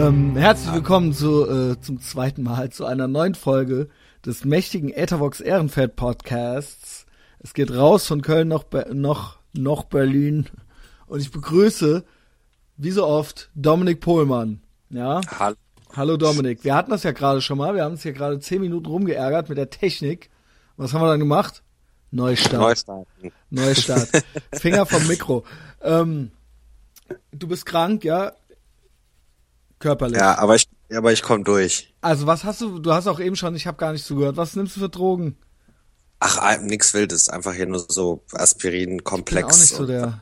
Ähm, herzlich willkommen zu, äh, zum zweiten Mal zu einer neuen Folge des mächtigen Ethervox Ehrenfeld Podcasts. Es geht raus von Köln nach, noch, noch Berlin und ich begrüße, wie so oft, Dominik Pohlmann. Ja? Hallo. Hallo Dominik. Wir hatten das ja gerade schon mal. Wir haben uns hier gerade zehn Minuten rumgeärgert mit der Technik. Was haben wir dann gemacht? Neustart. Neustart. Neustart. Finger vom Mikro. Ähm, du bist krank, ja? Körperlich. Ja, aber ich, aber ich komme durch. Also was hast du, du hast auch eben schon, ich habe gar nicht zugehört, was nimmst du für Drogen? Ach, nix Wildes, einfach hier nur so Aspirin-Komplex. Auch nicht so der.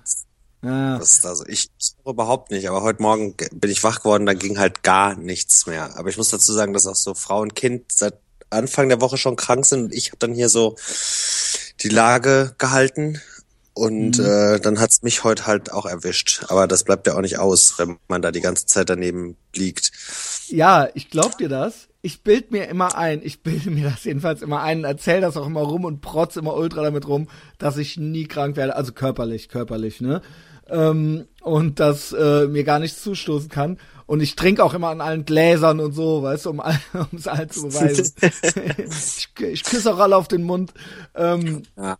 Ja. Das also, ich überhaupt nicht, aber heute Morgen ge- bin ich wach geworden, da ging halt gar nichts mehr. Aber ich muss dazu sagen, dass auch so Frau und Kind seit Anfang der Woche schon krank sind und ich habe dann hier so die Lage gehalten und Mhm. äh, dann hat's mich heute halt auch erwischt. Aber das bleibt ja auch nicht aus, wenn man da die ganze Zeit daneben liegt. Ja, ich glaub dir das. Ich bild mir immer ein, ich bilde mir das jedenfalls immer ein, erzähl das auch immer rum und protz immer ultra damit rum, dass ich nie krank werde, also körperlich, körperlich, ne? Ähm, und dass äh, mir gar nichts zustoßen kann. Und ich trinke auch immer an allen Gläsern und so, weißt du, um es allen zu beweisen. ich, ich küsse auch alle auf den Mund. Ähm, Ja.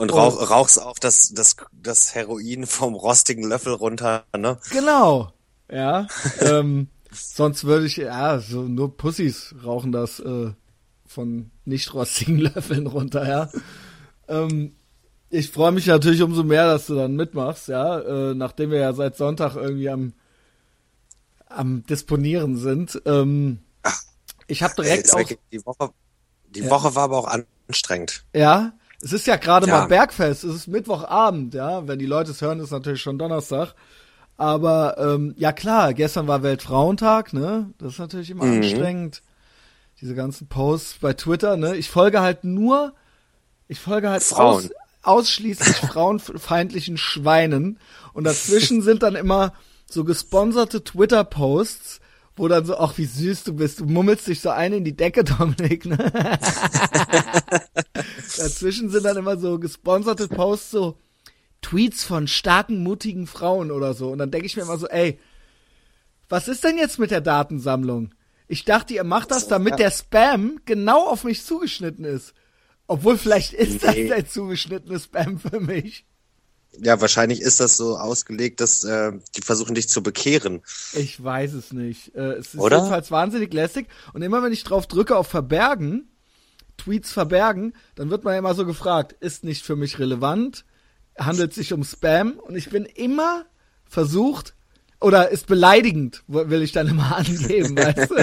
Und Oh. rauch, rauchst auch das, das, das Heroin vom rostigen Löffel runter, ne? Genau. Ja. ähm, sonst würde ich, ja, so nur Pussys rauchen das äh, von nicht rostigen Löffeln runter, ja. Ähm, ich freue mich natürlich umso mehr, dass du dann mitmachst, ja, äh, nachdem wir ja seit Sonntag irgendwie am am Disponieren sind. Ähm, ich habe direkt auch, die Woche, die Ja. Woche war aber auch anstrengend. ja, es ist ja gerade Ja. mal Bergfest, es ist Mittwochabend, ja, wenn die Leute es hören, ist natürlich schon Donnerstag. Aber ähm, ja klar, gestern war Weltfrauentag, ne? Das ist natürlich immer Mhm. anstrengend. Diese ganzen Posts bei Twitter, ne? Ich folge halt nur, ich folge halt Frauen. Aus, ausschließlich frauenfeindlichen Schweinen. Und dazwischen sind dann immer so gesponserte Twitter-Posts, wo dann so, ach wie süß du bist, du mummelst dich so ein in die Decke, Dominik, ne? Dazwischen sind dann immer so gesponserte Posts, so Tweets von starken, mutigen Frauen oder so. Und dann denke ich mir immer so, ey, was ist denn jetzt mit der Datensammlung? Ich dachte, ihr macht das, damit der Spam genau auf mich zugeschnitten ist. Obwohl vielleicht ist das Nee. der zugeschnittene Spam für mich. Ja, wahrscheinlich ist das so ausgelegt, dass äh, die versuchen dich zu bekehren. Ich weiß es nicht. Äh, es ist Oder? jedenfalls wahnsinnig lästig. Und immer wenn ich drauf drücke auf Verbergen, Tweets verbergen, dann wird man immer so gefragt, ist nicht für mich relevant, handelt sich um Spam und ich bin immer versucht, oder ist beleidigend, will ich dann immer angeben, weißt du?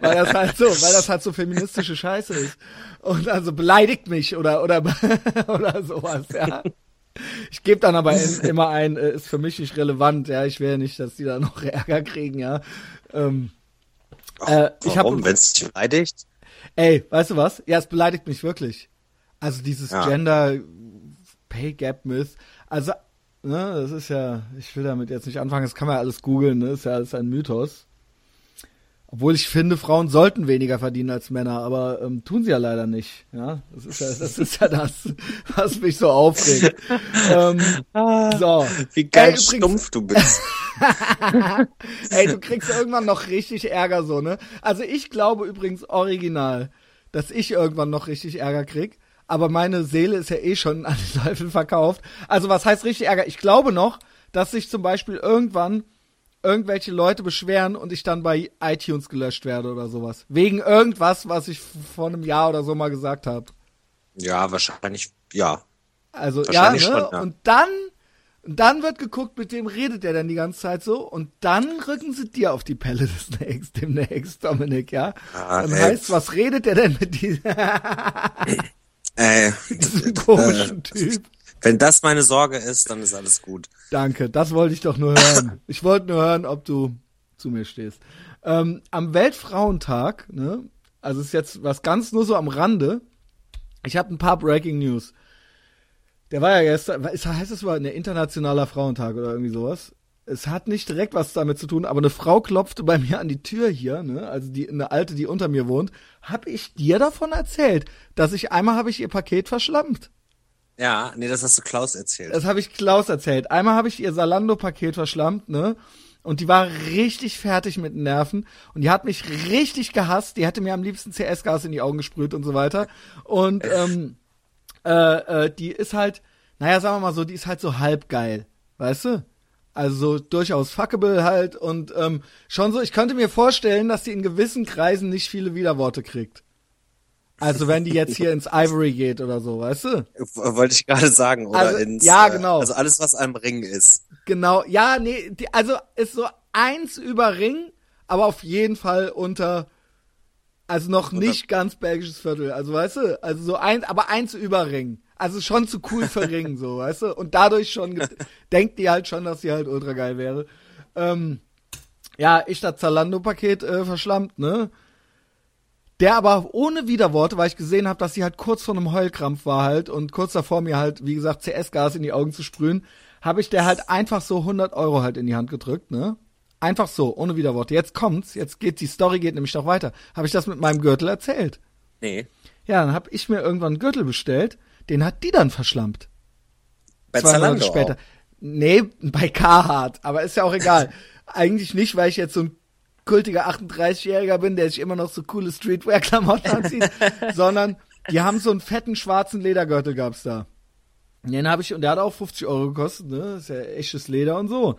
Weil das halt so, weil das halt so feministische Scheiße ist. Und also beleidigt mich oder, oder, oder sowas, ja. Ich gebe dann aber immer ein, äh, ist für mich nicht relevant, ja. Ich will ja nicht, dass die da noch Ärger kriegen, ja. Ähm, äh, Warum? Wenn es dich beleidigt? ey, weißt du was? Ja, es beleidigt mich wirklich. Also dieses Ja. Gender Pay Gap Myth. Also, ne, das ist ja, ich will damit jetzt nicht anfangen, das kann man ja alles googeln, ne? Ist ja alles ein Mythos. Obwohl ich finde, Frauen sollten weniger verdienen als Männer, aber ähm, tun sie ja leider nicht. Ja, das ist ja das, ist ja das was mich so aufregt. ähm, so. Wie geil Ey, stumpf du bist. Ey, du kriegst irgendwann noch richtig Ärger so, ne? Also ich glaube übrigens original, dass ich irgendwann noch richtig Ärger krieg. Aber meine Seele ist ja eh schon an den Teufel verkauft. Also was heißt richtig Ärger? Ich glaube noch, dass sich zum Beispiel irgendwann irgendwelche Leute beschweren und ich dann bei iTunes gelöscht werde oder sowas. Wegen irgendwas, was ich vor einem Jahr oder so mal gesagt habe. ja, wahrscheinlich, ja. Also ja, Wahrscheinlich ne? schon, ja. Und dann, dann wird geguckt, mit wem redet der denn die ganze Zeit so? Und dann rücken sie dir auf die Pelle des nächst, demnächst, Dominik, ja? Ah, dann ey. heißt, was redet der denn mit diesem, Äh, diesem komischen Typ? Wenn das meine Sorge ist, dann ist alles gut. Danke, das wollte ich doch nur hören. Ich wollte nur hören, ob du zu mir stehst. Ähm, am Weltfrauentag, ne? Also ist jetzt was ganz nur so am Rande. Ich habe ein paar Breaking News. Der war ja gestern, ist, heißt es war ein internationaler Frauentag oder irgendwie sowas. Es hat nicht direkt was damit zu tun, aber eine Frau klopfte bei mir an die Tür hier, ne? Also die eine alte, die unter mir wohnt. Hab ich dir davon erzählt, dass ich einmal habe ich ihr Paket verschlampt? Ja, nee, das hast du Klaus erzählt. Das habe ich Klaus erzählt. Einmal habe ich ihr Salando-Paket verschlammt, ne? Und die war richtig fertig mit den Nerven. Und die hat mich richtig gehasst. Die hätte mir am liebsten CS-Gas in die Augen gesprüht und so weiter. Und ähm, äh, äh, die ist halt, naja, sagen wir mal so, die ist halt so halb geil. Weißt du? Also so durchaus fuckable halt und ähm, schon so, ich könnte mir vorstellen, dass die in gewissen Kreisen nicht viele Widerworte kriegt. Also wenn die jetzt hier ins Ivory geht oder so, weißt du? Wollte ich gerade sagen, oder Also, ins ja, äh, genau. Also alles, was am Ring ist. Genau, ja, nee, die, also ist so eins über Ring, aber auf jeden Fall unter, also noch nicht ganz belgisches Viertel, also weißt du, also so eins, aber eins über Ring. Also schon zu cool für Ring, so, weißt du? Und dadurch schon denkt die halt schon, dass sie halt ultra geil wäre. Ähm, ja, ich das Zalando-Paket äh, verschlammt, ne? Der aber ohne Widerworte, weil ich gesehen habe, dass sie halt kurz vor einem Heulkrampf war halt und kurz davor mir halt, wie gesagt, CS-Gas in die Augen zu sprühen, habe ich der halt einfach so 100 Euro halt in die Hand gedrückt, ne? Einfach so, ohne Widerworte. Jetzt kommt's, jetzt geht die Story geht nämlich noch weiter. Habe ich das mit meinem Gürtel erzählt? Nee. Ja, dann habe ich mir irgendwann einen Gürtel bestellt, den hat die dann verschlampt. Bei Zwei Monate später. Auch. Nee, bei Carhartt, aber ist ja auch egal. Eigentlich nicht, weil ich jetzt so ein kultiger 38-Jähriger bin, der sich immer noch so coole Streetwear-Klamotten anzieht, sondern die haben so einen fetten schwarzen Ledergürtel gab's da. Den habe ich, und der hat auch 50 Euro gekostet, ne? Ist ja echtes Leder und so.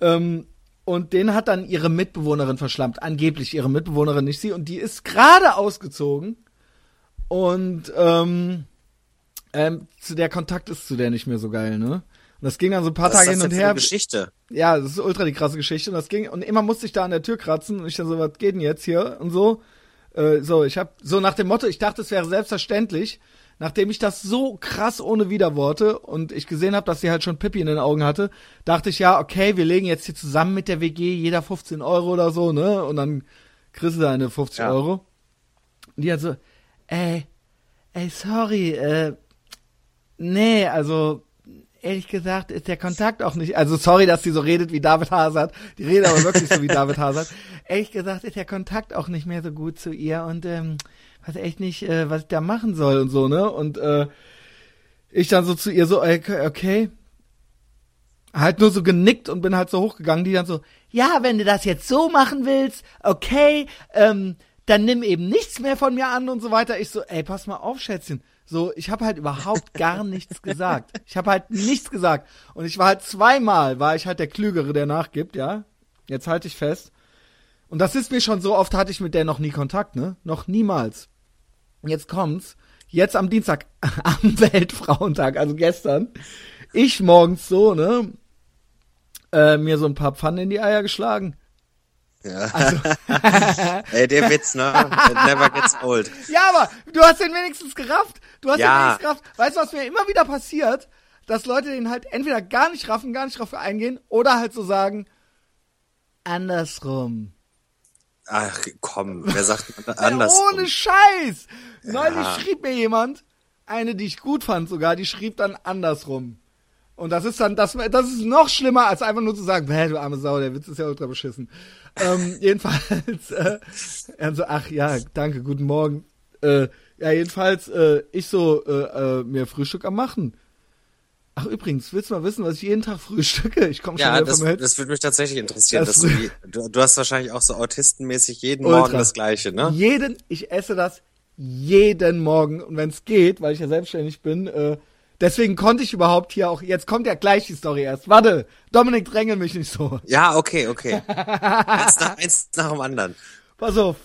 Ähm, und den hat dann ihre Mitbewohnerin verschlampt. Angeblich ihre Mitbewohnerin, nicht sie. Und die ist gerade ausgezogen. Und ähm, ähm, zu der Kontakt ist zu der nicht mehr so geil, ne? Und das ging dann so ein paar Was Tage das hin und für eine her. Geschichte? Ja, das ist ultra die krasse Geschichte. Und das ging, und immer musste ich da an der Tür kratzen und ich dann so, was geht denn jetzt hier? Und so. Äh, so, ich hab, so nach dem Motto, ich dachte, es wäre selbstverständlich, nachdem ich das so krass ohne Widerworte und ich gesehen habe, dass sie halt schon Pippi in den Augen hatte, dachte ich, ja, okay, wir legen jetzt hier zusammen mit der WG jeder 15 Euro oder so, ne? Und dann kriegst du deine 50 Ja. Euro. Und die hat so, ey, ey, sorry, äh, nee, also, ehrlich gesagt ist der Kontakt auch nicht, also sorry, dass die so redet wie David Hazard, die redet aber wirklich so wie David Hazard. Ehrlich gesagt ist der Kontakt auch nicht mehr so gut zu ihr und ähm, weiß echt nicht, äh, was ich da machen soll und so, ne? Und äh, ich dann so zu ihr so, okay, okay, halt nur so genickt und bin halt so hochgegangen, die dann so, ja, wenn du das jetzt so machen willst, okay, ähm, dann nimm eben nichts mehr von mir an und so weiter. Ich so, ey, pass mal auf, Schätzchen. So, ich habe halt überhaupt gar nichts gesagt. Ich habe halt nichts gesagt. Und ich war halt zweimal, war ich halt der Klügere, der nachgibt, ja. Jetzt halte ich fest. Und das ist mir schon so oft, hatte ich mit der noch nie Kontakt, ne? Noch niemals. Jetzt kommt's. Jetzt am Dienstag, am Weltfrauentag, also gestern, ich morgens so, ne? Äh, mir so ein paar Pfannen in die Eier geschlagen. Ja. Also, Ey, der Witz, ne? It never gets old. Ja, aber du hast den wenigstens gerafft. Du hast Ja. den wenigstens gerafft. Weißt du, was mir immer wieder passiert? Dass Leute den halt entweder gar nicht raffen, gar nicht drauf eingehen oder halt so sagen, andersrum. Ach, komm, wer sagt andersrum? ohne Scheiß. Neulich Ja. schrieb mir jemand, eine, die ich gut fand sogar, die schrieb dann andersrum. Und das ist dann, das, das ist noch schlimmer, als einfach nur zu sagen, hä, du arme Sau, der Witz ist ja ultra beschissen. ähm, jedenfalls, äh, er so, ach ja, danke, guten Morgen. Äh, ja, jedenfalls, äh, ich so, äh, äh, mir Frühstück am machen. Ach übrigens, willst du mal wissen, was ich jeden Tag frühstücke? Ich komme schon Ja, wieder das, vom Held. das würde mich tatsächlich interessieren. Das- dass du, die- du, du hast wahrscheinlich auch so autistenmäßig jeden Ultra. Morgen das Gleiche, ne? Jeden, ich esse das jeden Morgen und wenn es geht, weil ich ja selbstständig bin, äh, deswegen konnte ich überhaupt hier auch, jetzt kommt ja gleich die Story erst. Warte, Dominik drängel mich nicht so. Ja, okay, okay. eins, nach, eins nach dem anderen. Pass auf.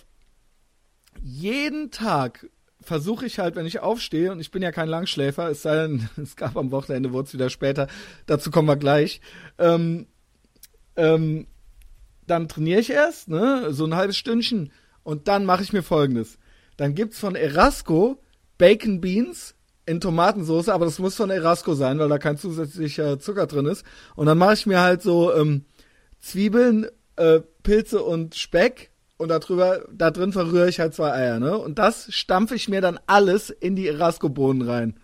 Jeden Tag versuche ich halt, wenn ich aufstehe, und ich bin ja kein Langschläfer, es sei denn, es gab am Wochenende, wurde es wieder später, dazu kommen wir gleich, ähm, ähm, dann trainiere ich erst, ne, so ein halbes Stündchen, und dann mache ich mir folgendes. Dann gibt's von Erasco Bacon Beans in Tomatensauce, aber das muss von Erasco sein, weil da kein zusätzlicher Zucker drin ist. Und dann mache ich mir halt so ähm, Zwiebeln, äh, Pilze und Speck und darüber, da drin verrühre ich halt zwei Eier, ne? Und das stampfe ich mir dann alles in die Erasco-Bohnen rein.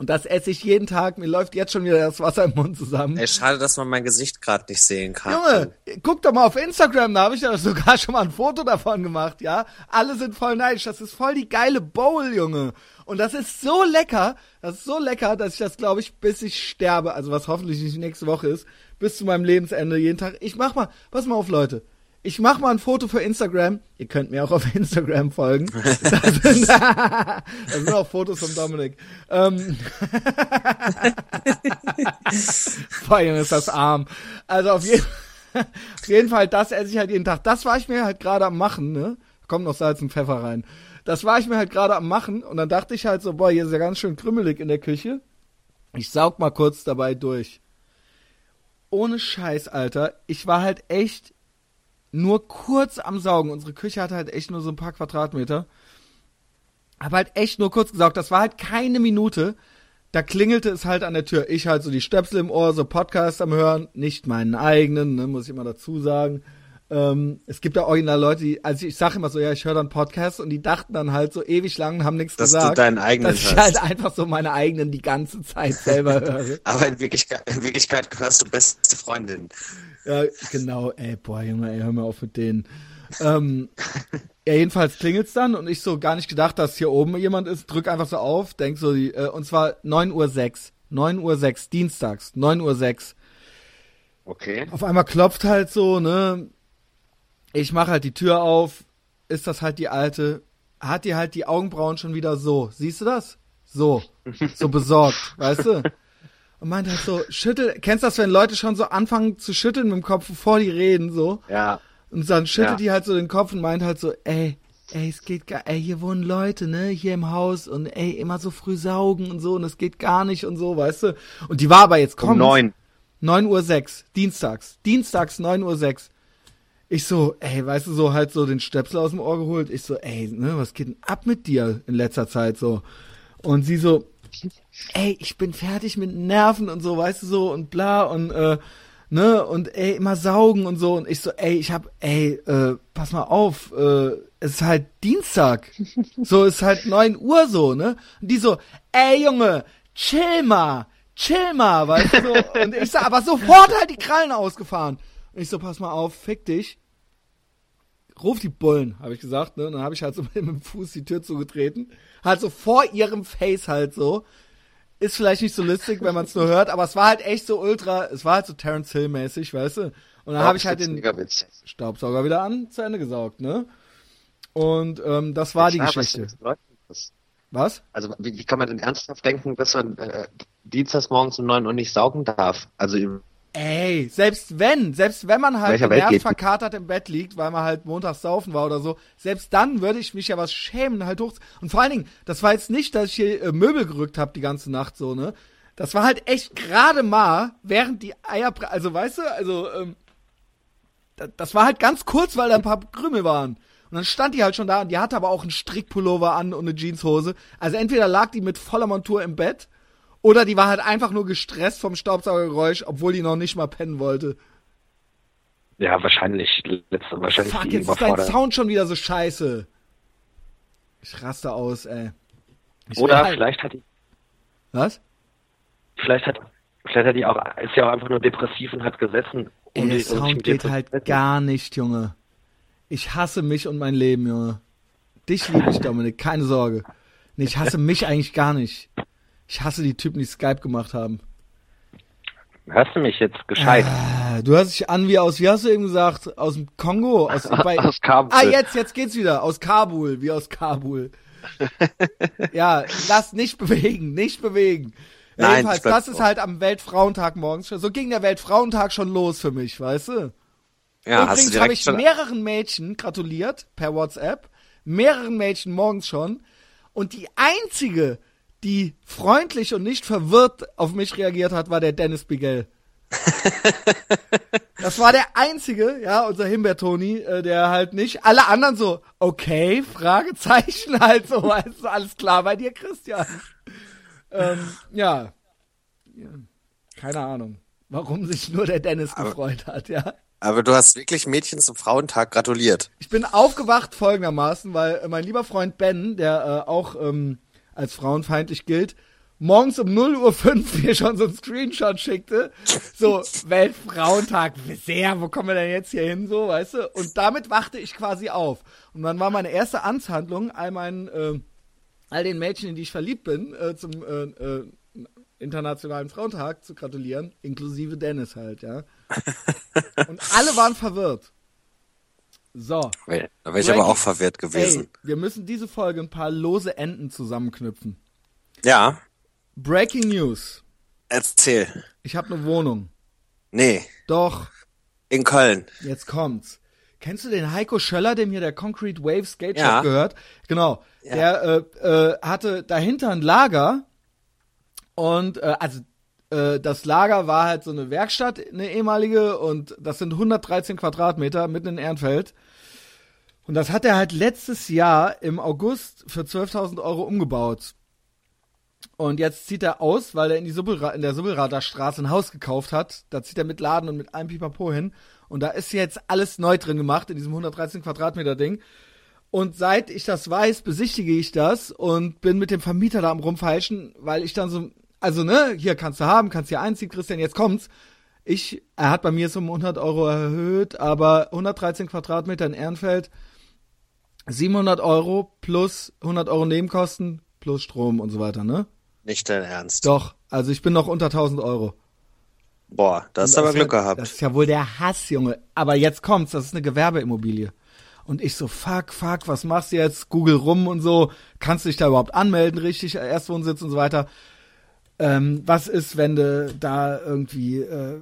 Und das esse ich jeden Tag. Mir läuft jetzt schon wieder das Wasser im Mund zusammen. Ey, schade, dass man mein Gesicht gerade nicht sehen kann. Junge, guck doch mal auf Instagram, da habe ich ja sogar schon mal ein Foto davon gemacht, ja. Alle sind voll neidisch. Das ist voll die geile Bowl, Junge. Und das ist so lecker, das ist so lecker, dass ich das, glaube ich, bis ich sterbe, also was hoffentlich nicht nächste Woche ist, bis zu meinem Lebensende jeden Tag. Ich mach mal, pass mal auf, Leute. Ich mach mal ein Foto für Instagram. Ihr könnt mir auch auf Instagram folgen. Das sind, das sind auch Fotos von Dominik. Ähm, Boah, Junge, ist das arm. Also auf jeden, auf jeden Fall, das esse ich halt jeden Tag. Das war ich mir halt gerade am machen, ne? Kommt noch Salz und Pfeffer rein. Das war ich mir halt gerade am machen und dann dachte ich halt so, boah, hier ist ja ganz schön krümelig in der Küche. Ich saug mal kurz dabei durch. Ohne Scheiß, Alter. Ich war halt echt nur kurz am Saugen. Unsere Küche hatte halt echt nur so ein paar Quadratmeter. Hab halt echt nur kurz gesaugt. Das war halt keine Minute. Da klingelte es halt an der Tür. Ich halt so die Stöpsel im Ohr, so Podcast am Hören. Nicht meinen eigenen, ne, muss ich immer dazu sagen. Ähm, es gibt ja original Leute, die, also ich sage immer so, ja, ich höre dann Podcasts und die dachten dann halt so ewig lang und haben nichts Dass gesagt. du deinen eigenen dass ich hörst. halt einfach so meine eigenen die ganze Zeit selber höre. Aber in Wirklichkeit, in Wirklichkeit hörst du beste Freundin. Ja, genau, ey, boah, Junge, ey, hör mal auf mit denen. Ähm, ja, jedenfalls klingelt's dann und ich so gar nicht gedacht, dass hier oben jemand ist, drück einfach so auf, denk so, die, äh, und zwar 9 Uhr 6. 9 Uhr 6, dienstags, 9 Uhr 6. Okay. Auf einmal klopft halt so, ne? Ich mache halt die Tür auf, ist das halt die alte, hat die halt die Augenbrauen schon wieder so. Siehst du das? So. So besorgt, weißt du? Und meint halt so, schüttel, kennst du das, wenn Leute schon so anfangen zu schütteln mit dem Kopf, bevor die reden, so? Ja. Und dann schüttelt Ja. die halt so den Kopf und meint halt so, ey, ey, es geht gar, ey, hier wohnen Leute, ne, hier im Haus und ey, immer so früh saugen und so und es geht gar nicht und so, weißt du? Und die war aber jetzt Um kommt. neun. 9 Uhr 6, dienstags. Dienstags 9 Uhr 6. Ich so, ey, weißt du, so halt so den Stöpsel aus dem Ohr geholt. Ich so, ey, ne, was geht denn ab mit dir in letzter Zeit so? Und sie so, ey, ich bin fertig mit Nerven und so, weißt du so und bla und äh, ne und ey, immer saugen und so und ich so, ey, ich hab, ey, äh, pass mal auf, äh, es ist halt Dienstag. So ist halt 9 Uhr so, ne? Und die so, ey Junge, chill mal, chill mal, weißt du so. Und ich so, aber sofort halt die Krallen ausgefahren. Und ich so, pass mal auf, fick dich. Ruf die Bullen, habe ich gesagt, ne? Und dann habe ich halt so mit dem Fuß die Tür zugetreten. Halt so vor ihrem Face halt so. Ist vielleicht nicht so lustig, wenn man es nur hört, aber es war halt echt so ultra, es war halt so Terence Hill mäßig, weißt du? Und dann habe ich halt den. Staubsauger wieder an, zu Ende gesaugt, ne? Und ähm, das war die Klar, was Geschichte. Was? Also wie, wie kann man denn ernsthaft denken, dass man äh, dienstags morgens um 9 Uhr nicht saugen darf? Also Ey, selbst wenn, selbst wenn man halt geht- verkatert im Bett liegt, weil man halt montags saufen war oder so, selbst dann würde ich mich ja was schämen, halt hoch. Und vor allen Dingen, das war jetzt nicht, dass ich hier äh, Möbel gerückt habe die ganze Nacht so, ne? Das war halt echt gerade mal, während die Eier, also weißt du, also ähm, da- das war halt ganz kurz, weil da ein paar Krümel waren. Und dann stand die halt schon da und die hatte aber auch einen Strickpullover an und eine Jeanshose. Also entweder lag die mit voller Montur im Bett oder die war halt einfach nur gestresst vom Staubsaugergeräusch, obwohl die noch nicht mal pennen wollte. Ja, wahrscheinlich letzte, wahrscheinlich Fuck, jetzt ist dein. Sound schon wieder so scheiße. Ich raste aus, ey. Ich Oder halt- vielleicht hat die, Was? vielleicht hat, vielleicht hat die auch, ist ja auch einfach nur depressiv und hat gesessen. Ey, der Sound geht halt gar nicht, Junge. Ich hasse mich und mein Leben, Junge. Dich liebe ich, Dominik, keine Sorge. Nee, ich hasse mich eigentlich gar nicht. Ich hasse die Typen, die Skype gemacht haben. Hörst du mich jetzt gescheit? Ah, Du hörst dich an wie aus, wie hast du eben gesagt, aus dem Kongo? Aus, bei, Aus Kabul. Ah, jetzt, jetzt geht's wieder. Aus Kabul, wie aus Kabul. ja, lass nicht bewegen, nicht bewegen. Nein, jedenfalls, das ist halt am Weltfrauentag morgens schon. So ging der Weltfrauentag schon los für mich, weißt du? Ja, Übrigens habe ich mehreren Mädchen gratuliert per WhatsApp, mehreren Mädchen morgens schon. Und die einzige, die freundlich und nicht verwirrt auf mich reagiert hat, war der Dennis Bigel. das war der einzige, ja, unser Himbeer-Toni, äh, der halt nicht, alle anderen so, okay, Fragezeichen, halt so, du, alles klar bei dir, Christian. ähm, ja. ja. Keine Ahnung, warum sich nur der Dennis gefreut hat, ja. Aber du hast wirklich Mädchen zum Frauentag gratuliert. Ich bin aufgewacht folgendermaßen, weil mein lieber Freund Ben, der äh, auch ähm, als frauenfeindlich gilt, morgens um 0 Uhr 5 mir schon so ein Screenshot schickte. So, Weltfrauentag, sehr, wo kommen wir denn jetzt hier hin, so, weißt du? Und damit wachte ich quasi auf. Und dann war meine erste Amtshandlung, all meinen, äh, all den Mädchen, in die ich verliebt bin, äh, zum äh, äh, Internationalen Frauentag zu gratulieren, inklusive Dennis halt, ja. Und alle waren verwirrt. So. Da wäre ich aber auch verwirrt gewesen. Ey, wir müssen diese Folge ein paar lose Enden zusammenknüpfen. Ja, Breaking News. erzähl. Ich habe eine Wohnung. Nee, Doch, in Köln. jetzt kommt's. Kennst du den Heiko Schöller, dem hier der Concrete Wave Skate Shop Ja. gehört? Genau. Ja. Der äh, äh, hatte dahinter ein Lager und äh, also äh, das Lager war halt so eine Werkstatt, eine ehemalige und das sind 113 Quadratmeter mitten in Ehrenfeld. Und das hat er halt letztes Jahr im August für 12.000 Euro umgebaut. Und jetzt zieht er aus, weil er in, die in der Subbelrader Straße ein Haus gekauft hat. Da zieht er mit Laden und mit allem Pipapo hin. Und da ist jetzt alles neu drin gemacht in diesem 113 Quadratmeter Ding. Und seit ich das weiß, besichtige ich das und bin mit dem Vermieter da am rumfeilschen, weil ich dann so, also ne, hier kannst du haben, kannst hier einziehen, Christian, jetzt kommt's. Ich, er hat bei mir es um 100 Euro erhöht, aber 113 Quadratmeter in Ehrenfeld, 700 Euro plus 100 Euro Nebenkosten plus Strom und so weiter, ne? Nicht dein Ernst. Doch, also ich bin noch unter 1000 Euro. Boah, da hast du aber Glück ja- gehabt. Das ist ja wohl der Hass, Junge. Aber jetzt kommt's, das ist eine Gewerbeimmobilie. Und ich so, fuck, fuck, was machst du jetzt? Google rum und so. Kannst du dich da überhaupt anmelden, richtig? Erstwohnsitz und so weiter. Ähm, was ist, wenn du da irgendwie, äh,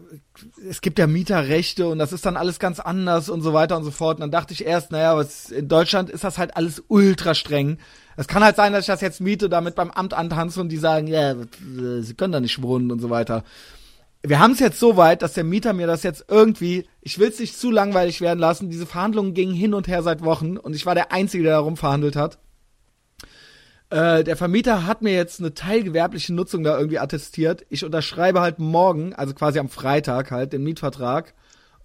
es gibt ja Mieterrechte und das ist dann alles ganz anders und so weiter und so fort. Und dann dachte ich erst, naja, was, in Deutschland ist das halt alles ultra streng. Es kann halt sein, dass ich das jetzt miete, damit beim Amt antanze und die sagen, ja, äh, sie können da nicht wohnen und so weiter wir haben es jetzt so weit, dass der Mieter mir das jetzt irgendwie, ich will es nicht zu langweilig werden lassen, diese Verhandlungen gingen hin und her seit Wochen und ich war der Einzige, der darum verhandelt hat. Äh, der Vermieter hat mir jetzt eine teilgewerbliche Nutzung da irgendwie attestiert. Ich unterschreibe halt morgen, also quasi am Freitag halt, den Mietvertrag.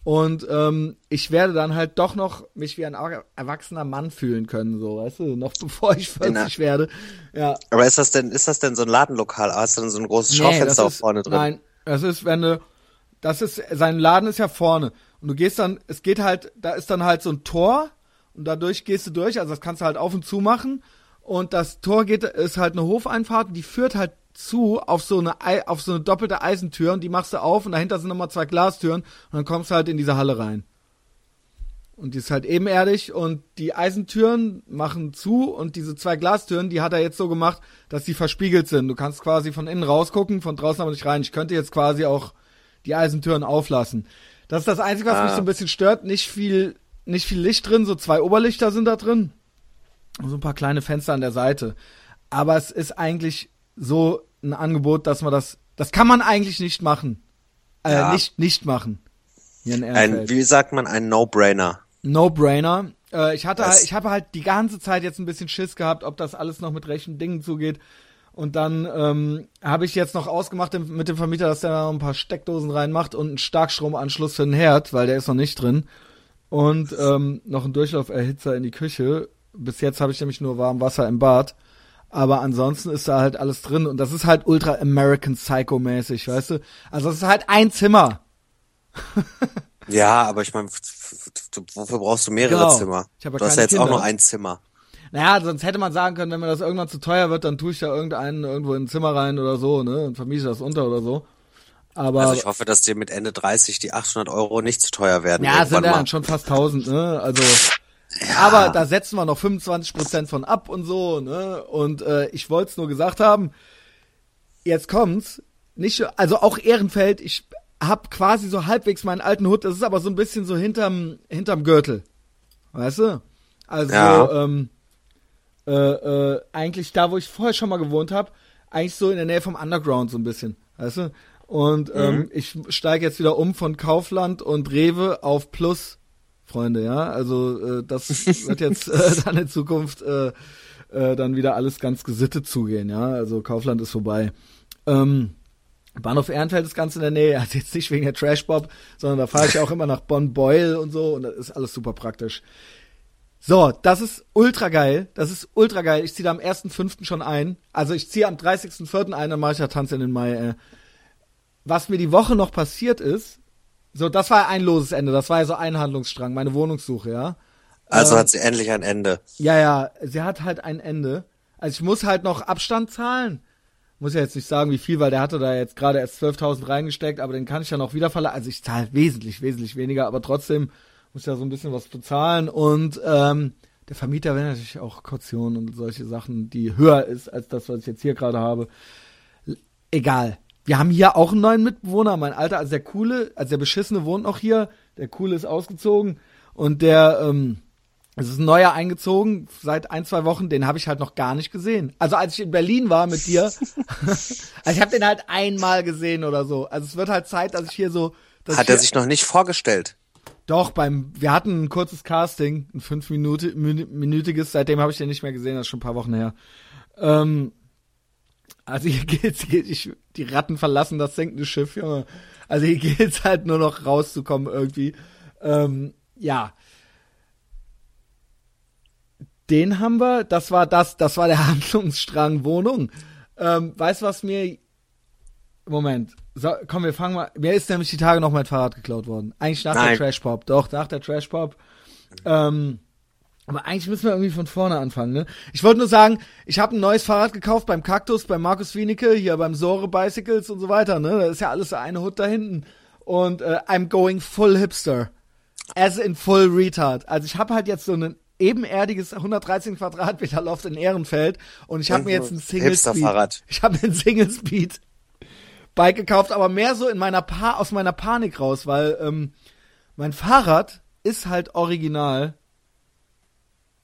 Und ähm, ich werde dann halt doch noch mich wie ein er- erwachsener Mann fühlen können, so, weißt du, noch bevor ich 40 werde. Ja, Aber ist das denn, ist das denn so ein Ladenlokal? Hast du denn so ein großes Schaufenster auch ist, vorne drin? Nein, das ist, wenn du, das ist, sein Laden ist ja vorne. Und du gehst dann, es geht halt, da ist dann halt so ein Tor und dadurch gehst du durch, also das kannst du halt auf und zu machen. Und das Tor geht, ist halt eine Hofeinfahrt, und die führt halt zu auf so eine, Ei- auf so eine doppelte Eisentür und die machst du auf und dahinter sind nochmal zwei Glastüren und dann kommst du halt in diese Halle rein. Und die ist halt ebenerdig und die Eisentüren machen zu und diese zwei Glastüren, die hat er jetzt so gemacht, dass die verspiegelt sind. Du kannst quasi von innen rausgucken, von draußen aber nicht rein. Ich könnte jetzt quasi auch die Eisentüren auflassen. Das ist das Einzige, was Ah. mich so ein bisschen stört. Nicht viel, nicht viel Licht drin, so zwei Oberlichter sind da drin. So ein paar kleine Fenster an der Seite. Aber es ist eigentlich so ein Angebot, dass man das, das kann man eigentlich nicht machen. Äh, Ja. nicht, nicht machen. Ein, wie sagt man, ein No-Brainer. No-brainer. Äh, ich hatte, Das- halt, ich habe halt die ganze Zeit jetzt ein bisschen Schiss gehabt, ob das alles noch mit rechten Dingen zugeht. Und dann ähm, habe ich jetzt noch ausgemacht mit dem Vermieter, dass der da noch ein paar Steckdosen reinmacht und einen Starkstromanschluss für den Herd, weil der ist noch nicht drin. Und ähm, noch einen Durchlauferhitzer in die Küche. Bis jetzt habe ich nämlich nur warm Wasser im Bad. Aber ansonsten ist da halt alles drin. Und das ist halt ultra American Psycho-mäßig, weißt du? Also es ist halt ein Zimmer. Ja, aber ich meine, wofür brauchst du mehrere Genau. Zimmer? Ich habe ja du hast ja jetzt auch Kinder. nur ein Zimmer. Naja, sonst hätte man sagen können, wenn mir das irgendwann zu teuer wird, dann tue ich da irgendeinen irgendwo in ein Zimmer rein oder so, ne, und vermiese das unter oder so. Aber, Also ich hoffe, dass dir mit Ende 30 die 800 Euro nicht zu teuer werden. ja, sind ja dann schon fast 1000, ne, also, aber da setzen wir noch 25% von ab und so, ne, und äh, ich wollte es nur gesagt haben, jetzt kommt's, nicht, also auch Ehrenfeld, ich hab quasi so halbwegs meinen alten Hut, das ist aber so ein bisschen so hinterm, hinterm Gürtel, weißt du? Also, Ja. ähm, äh, äh, eigentlich da, wo ich vorher schon mal gewohnt habe, eigentlich so in der Nähe vom Underground so ein bisschen, weißt du? Und ähm, ich steige jetzt wieder um von Kaufland und Rewe auf Plus, Freunde, ja. Also äh, das wird jetzt äh, dann in Zukunft äh, äh, dann wieder alles ganz gesittet zugehen, ja. Also Kaufland ist vorbei. Ähm, Bahnhof Ehrenfeld ist ganz in der Nähe, also jetzt nicht wegen der Trashbob, sondern da fahre ich auch immer nach Bonn-Beul und so und das ist alles super praktisch. So, das ist ultra geil. Das ist ultra geil. Ich ziehe da am 1.5. schon ein. Also ich ziehe am 30.4. ein, dann mache ich ja Tanz in den Mai. Äh. Was mir die Woche noch passiert ist, so, das war ein loses Ende. Das war ja so ein Handlungsstrang, meine Wohnungssuche, ja. Also Ähm, hat sie endlich ein Ende. Ja, ja, sie hat halt ein Ende. Also ich muss halt noch Abstand zahlen. Muss ja jetzt nicht sagen, wie viel, weil der hatte da jetzt gerade erst 12.000 reingesteckt, aber den kann ich ja noch wieder verleihen. Also ich zahle wesentlich, wesentlich weniger, aber trotzdem muss ich ja so ein bisschen was bezahlen. Und ähm, der Vermieter will natürlich auch Kaution und solche Sachen, die höher ist als das, was ich jetzt hier gerade habe. Egal. Wir haben hier auch einen neuen Mitbewohner, mein Alter, also der coole, also der beschissene wohnt noch hier, der coole ist ausgezogen und der, ähm, es ist ein neuer eingezogen seit ein, zwei Wochen, den habe ich halt noch gar nicht gesehen. Also als ich in Berlin war mit dir, also ich habe den halt einmal gesehen oder so. Also es wird halt Zeit, dass ich hier so. Hat er sich noch nicht vorgestellt? Doch, beim, wir hatten ein kurzes Casting, ein fünf Minute, mü- minütiges, seitdem habe ich den nicht mehr gesehen, das ist schon ein paar Wochen her. Ähm, also hier geht's, hier, ich, die Ratten verlassen das sinkende Schiff, Junge. Also hier geht's halt nur noch rauszukommen irgendwie. Ähm, ja. Den haben wir, das war das, das war der Handlungsstrang Wohnung. Ähm, weißt du, was mir. Moment. So, komm, wir fangen mal. Mir ist nämlich die Tage noch mein Fahrrad geklaut worden. Eigentlich nach der Nein. Trash Pop. Doch, nach der Trash Pop. Ähm, aber eigentlich müssen wir irgendwie von vorne anfangen, ne? Ich wollte nur sagen, ich habe ein neues Fahrrad gekauft beim Kaktus, bei Markus Wienicke, hier beim Sore Bicycles und so weiter, ne? Da ist ja alles so eine Hut da hinten. Und äh, I'm going full hipster. As in full retard. Also ich habe halt jetzt so ein ebenerdiges 113 Quadratmeter Loft in Ehrenfeld und ich habe Und mir jetzt ein Single Speed. Hipster-Fahrrad. Ich habe mir ein Single Speed Bike gekauft, aber mehr so in meiner pa aus meiner Panik raus, weil ähm, mein Fahrrad ist halt original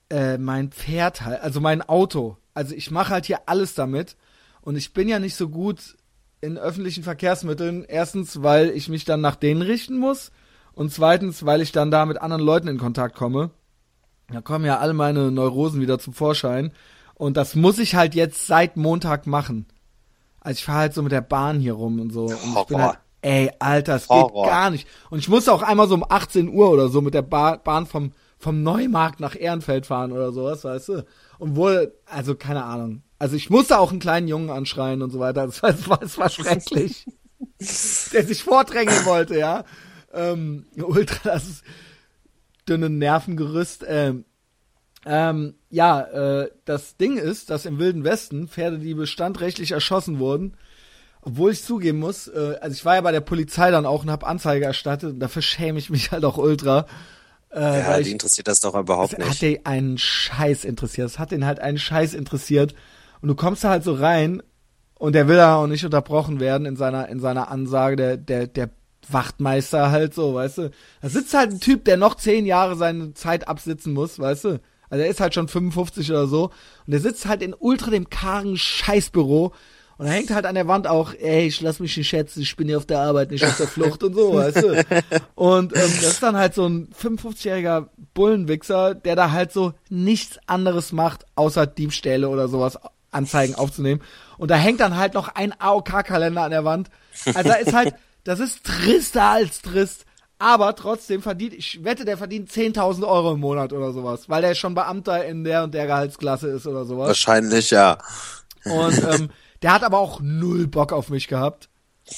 äh, mein Pferd halt, also mein Auto. Also ich mache halt hier alles damit und ich bin ja nicht so gut in öffentlichen Verkehrsmitteln. Erstens, weil ich mich dann nach denen richten muss und zweitens, weil ich dann da mit anderen Leuten in Kontakt komme. Da kommen ja alle meine Neurosen wieder zum Vorschein und das muss ich halt jetzt seit Montag machen. Also ich fahre halt so mit der Bahn hier rum und so. Und ich bin halt, ey, Alter, es geht gar nicht. Und ich musste auch einmal so um 18 Uhr oder so mit der ba Bahn vom, vom Neumarkt nach Ehrenfeld fahren oder sowas, weißt du? Und wohl, also keine Ahnung. Also ich musste auch einen kleinen Jungen anschreien und so weiter. Das war, das war, das war schrecklich. der sich vordrängen wollte, ja. Ähm, ultra, das ist dünne Nervengerüst. Ähm, ähm, ja, äh, das Ding ist, dass im Wilden Westen Pferdediebe standrechtlich erschossen wurden. Obwohl ich zugeben muss, äh, also ich war ja bei der Polizei dann auch und habe Anzeige erstattet und dafür schäme ich mich halt auch ultra. Äh, Ja, die ich, interessiert das doch überhaupt das hat nicht. den einen Scheiß interessiert. Das hat den halt einen Scheiß interessiert. Und du kommst da halt so rein und der will da auch nicht unterbrochen werden in seiner, in seiner Ansage, der, der, der Wachtmeister halt so, weißt du. Da sitzt halt ein Typ, der noch zehn Jahre seine Zeit absitzen muss, weißt du. Also er ist halt schon 55 oder so. Und der sitzt halt in ultra dem kargen Scheißbüro. Und da hängt halt an der Wand auch, ey, ich lass mich nicht schätzen, ich bin hier auf der Arbeit, nicht auf der Flucht und so, weißt du. Und ähm, das ist dann halt so ein 55-jähriger Bullenwichser, der da halt so nichts anderes macht, außer Diebstähle oder sowas, Anzeigen aufzunehmen. Und da hängt dann halt noch ein AOK-Kalender an der Wand. Also da ist halt, das ist trister als trist. Aber trotzdem verdient, ich wette, der verdient 10.000 Euro im Monat oder sowas, weil der schon Beamter in der und der Gehaltsklasse ist oder sowas. Wahrscheinlich, ja. Und ähm, der hat aber auch null Bock auf mich gehabt.